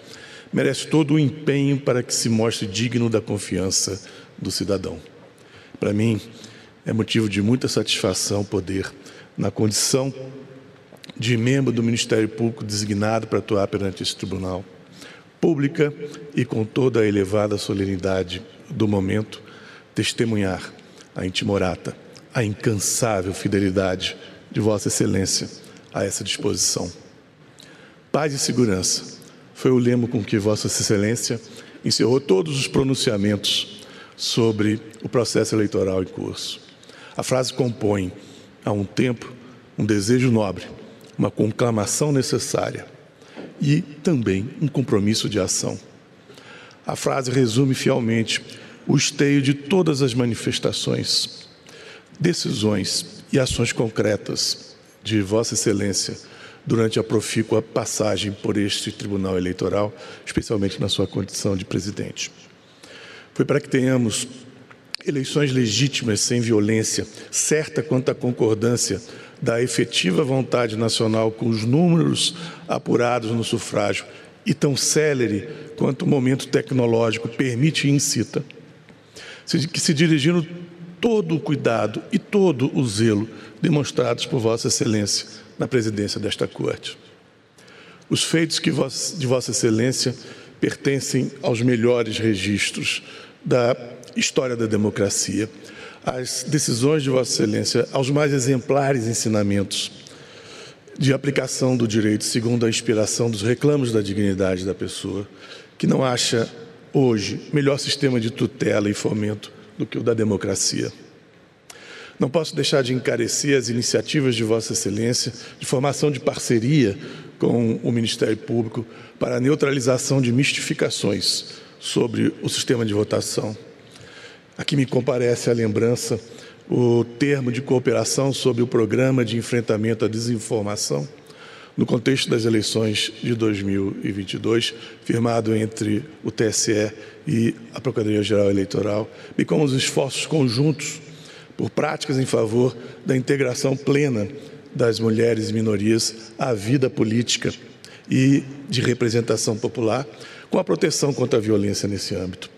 merece todo o empenho para que se mostre digno da confiança do cidadão. Para mim, é motivo de muita satisfação poder, na condição de membro do Ministério Público designado para atuar perante esse tribunal, pública e com toda a elevada solenidade do momento, testemunhar a intimorata, a incansável fidelidade de Vossa Excelência a essa disposição. Paz e segurança foi o lema com que Vossa Excelência encerrou todos os pronunciamentos sobre o processo eleitoral em curso. A frase compõe, a um tempo, um desejo nobre, uma conclamação necessária e também um compromisso de ação. A frase resume fielmente o esteio de todas as manifestações, decisões e ações concretas de Vossa Excelência durante a profícua passagem por este Tribunal Eleitoral, especialmente na sua condição de presidente. Foi para que tenhamos eleições legítimas sem violência, certa quanto à concordância da efetiva vontade nacional com os números apurados no sufrágio e tão célere quanto o momento tecnológico permite e incita, que se dirigindo todo o cuidado e todo o zelo demonstrados por Vossa Excelência na presidência desta Corte. Os feitos que de Vossa Excelência pertencem aos melhores registros da história da democracia, as decisões de Vossa Excelência, aos mais exemplares ensinamentos de aplicação do direito segundo a inspiração dos reclamos da dignidade da pessoa, que não acha hoje melhor sistema de tutela e fomento do que o da democracia. Não posso deixar de encarecer as iniciativas de Vossa Excelência de formação de parceria com o Ministério Público para a neutralização de mistificações sobre o sistema de votação. Aqui me comparece a lembrança o termo de cooperação sobre o programa de enfrentamento à desinformação no contexto das eleições de 2022, firmado entre o TSE e a Procuradoria-Geral Eleitoral, e com os esforços conjuntos por práticas em favor da integração plena das mulheres e minorias à vida política e de representação popular, com a proteção contra a violência nesse âmbito.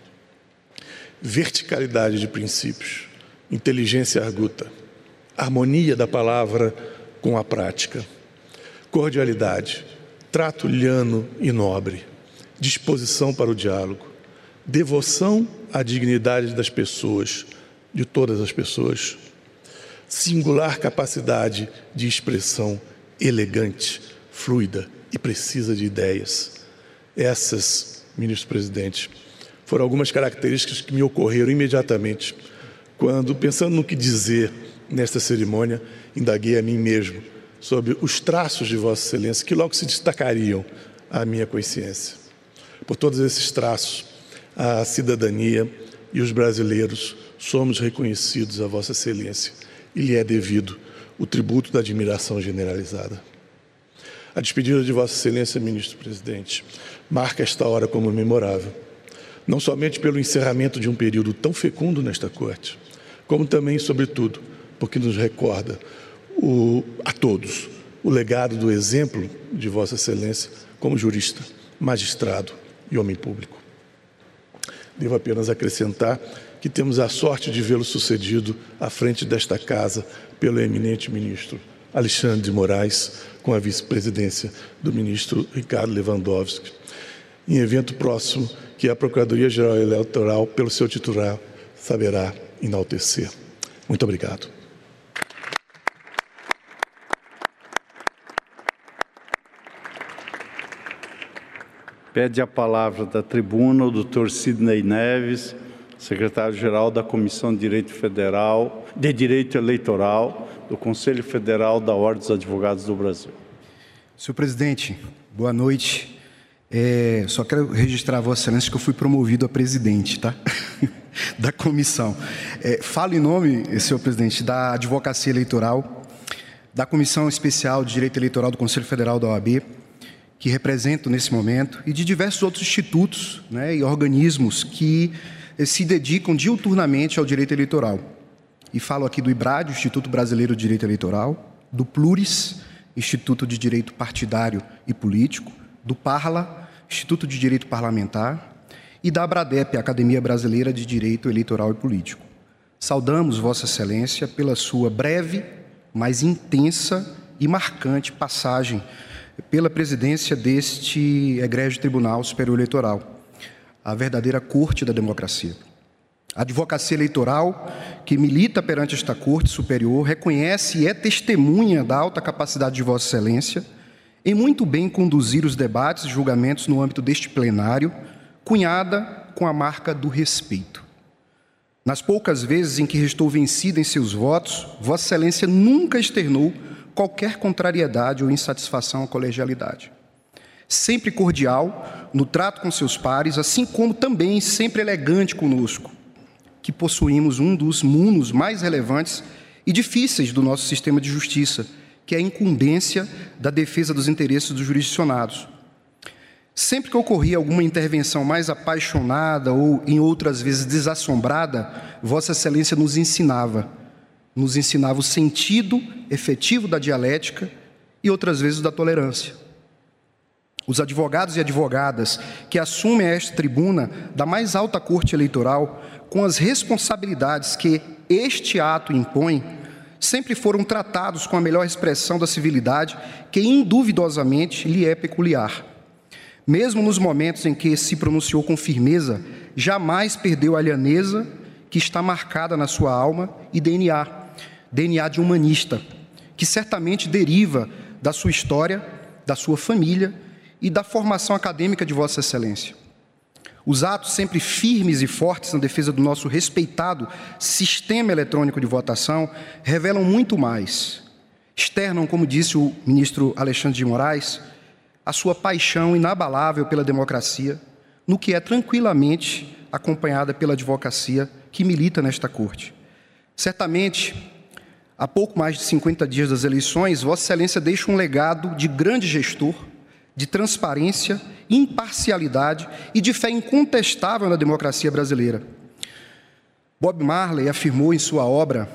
Verticalidade de princípios, inteligência arguta, harmonia da palavra com a prática, cordialidade, trato liano e nobre, disposição para o diálogo, devoção à dignidade das pessoas, de todas as pessoas, singular capacidade de expressão elegante, fluida e precisa de ideias. Essas, ministro-presidente, foram algumas características que me ocorreram imediatamente quando, pensando no que dizer nesta cerimônia, indaguei a mim mesmo sobre os traços de Vossa Excelência que logo se destacariam à minha consciência. Por todos esses traços, a cidadania e os brasileiros somos reconhecidos a Vossa Excelência e lhe é devido o tributo da admiração generalizada. A despedida de Vossa Excelência, Ministro-Presidente, marca esta hora como memorável, não somente pelo encerramento de um período tão fecundo nesta Corte, como também, sobretudo, porque nos recorda o, a todos o legado do exemplo de Vossa Excelência como jurista, magistrado e homem público. Devo apenas acrescentar que temos a sorte de vê-lo sucedido à frente desta casa pelo eminente ministro Alexandre de Moraes, com a vice-presidência do ministro Ricardo Lewandowski, em evento próximo que a Procuradoria-Geral Eleitoral, pelo seu titular, saberá enaltecer. Muito obrigado. Pede a palavra da tribuna o doutor Sidney Neves, secretário-geral da Comissão de Direito Federal, de Direito Eleitoral do Conselho Federal da Ordem dos Advogados do Brasil. Senhor presidente, boa noite. É, só quero registrar a Vossa Excelência que eu fui promovido a presidente, tá? da comissão. É, falo em nome, senhor presidente, da Advocacia Eleitoral, da Comissão Especial de Direito Eleitoral do Conselho Federal da OAB, que represento nesse momento, e de diversos outros institutos né, e organismos que se dedicam diuturnamente ao direito eleitoral. E falo aqui do IBRAD, Instituto Brasileiro de Direito Eleitoral, do Pluris, Instituto de Direito Partidário e Político, do Parla, Instituto de Direito Parlamentar, e da Abradep, Academia Brasileira de Direito Eleitoral e Político. Saudamos Vossa Excelência pela sua breve, mas intensa e marcante passagem pela presidência deste egrégio Tribunal Superior Eleitoral a verdadeira corte da democracia. A advocacia eleitoral, que milita perante esta Corte Superior, reconhece e é testemunha da alta capacidade de Vossa Excelência em muito bem conduzir os debates e julgamentos no âmbito deste plenário, cunhada com a marca do respeito. Nas poucas vezes em que restou vencida em seus votos, Vossa Excelência nunca externou qualquer contrariedade ou insatisfação à colegialidade sempre cordial no trato com seus pares, assim como também sempre elegante conosco, que possuímos um dos munos mais relevantes e difíceis do nosso sistema de justiça, que é a incumbência da defesa dos interesses dos jurisdicionados. Sempre que ocorria alguma intervenção mais apaixonada ou, em outras vezes, desassombrada, Vossa Excelência nos ensinava. Nos ensinava o sentido efetivo da dialética e, outras vezes, da tolerância. Os advogados e advogadas que assumem esta tribuna da mais alta corte eleitoral, com as responsabilidades que este ato impõe, sempre foram tratados com a melhor expressão da civilidade que induvidosamente lhe é peculiar. Mesmo nos momentos em que se pronunciou com firmeza, jamais perdeu a alianeza que está marcada na sua alma e DNA, DNA de humanista, que certamente deriva da sua história, da sua família e da formação acadêmica de Vossa Excelência. Os atos sempre firmes e fortes na defesa do nosso respeitado sistema eletrônico de votação revelam muito mais. Externam, como disse o ministro Alexandre de Moraes, a sua paixão inabalável pela democracia, no que é tranquilamente acompanhada pela advocacia que milita nesta corte. Certamente, há pouco mais de 50 dias das eleições, Vossa Excelência deixa um legado de grande gestor de transparência, imparcialidade e de fé incontestável na democracia brasileira. Bob Marley afirmou em sua obra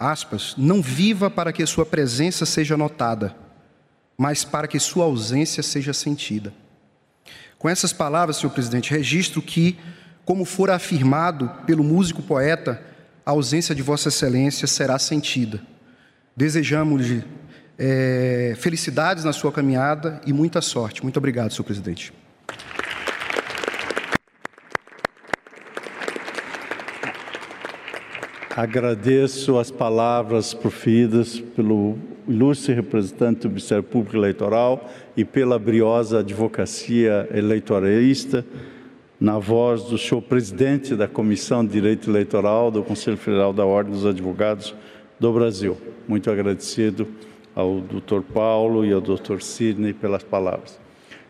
aspas, não viva para que sua presença seja notada, mas para que sua ausência seja sentida. Com essas palavras, senhor presidente, registro que, como for afirmado pelo músico poeta, a ausência de Vossa Excelência será sentida. Desejamos-lhe é, felicidades na sua caminhada e muita sorte. Muito obrigado, senhor presidente. Agradeço as palavras proferidas pelo ilustre representante do Ministério Público Eleitoral e pela briosa advocacia eleitoralista, na voz do senhor presidente da Comissão de Direito Eleitoral do Conselho Federal da Ordem dos Advogados do Brasil. Muito agradecido ao doutor Paulo e ao doutor Sidney pelas palavras.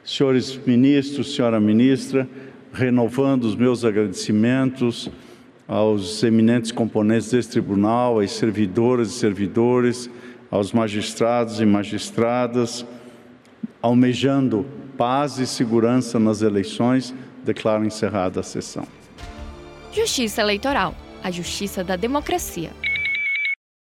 Senhores ministros, senhora ministra, renovando os meus agradecimentos aos eminentes componentes desse tribunal, às servidoras e servidores, aos magistrados e magistradas, almejando paz e segurança nas eleições, declaro encerrada a sessão. Justiça Eleitoral, a justiça da democracia.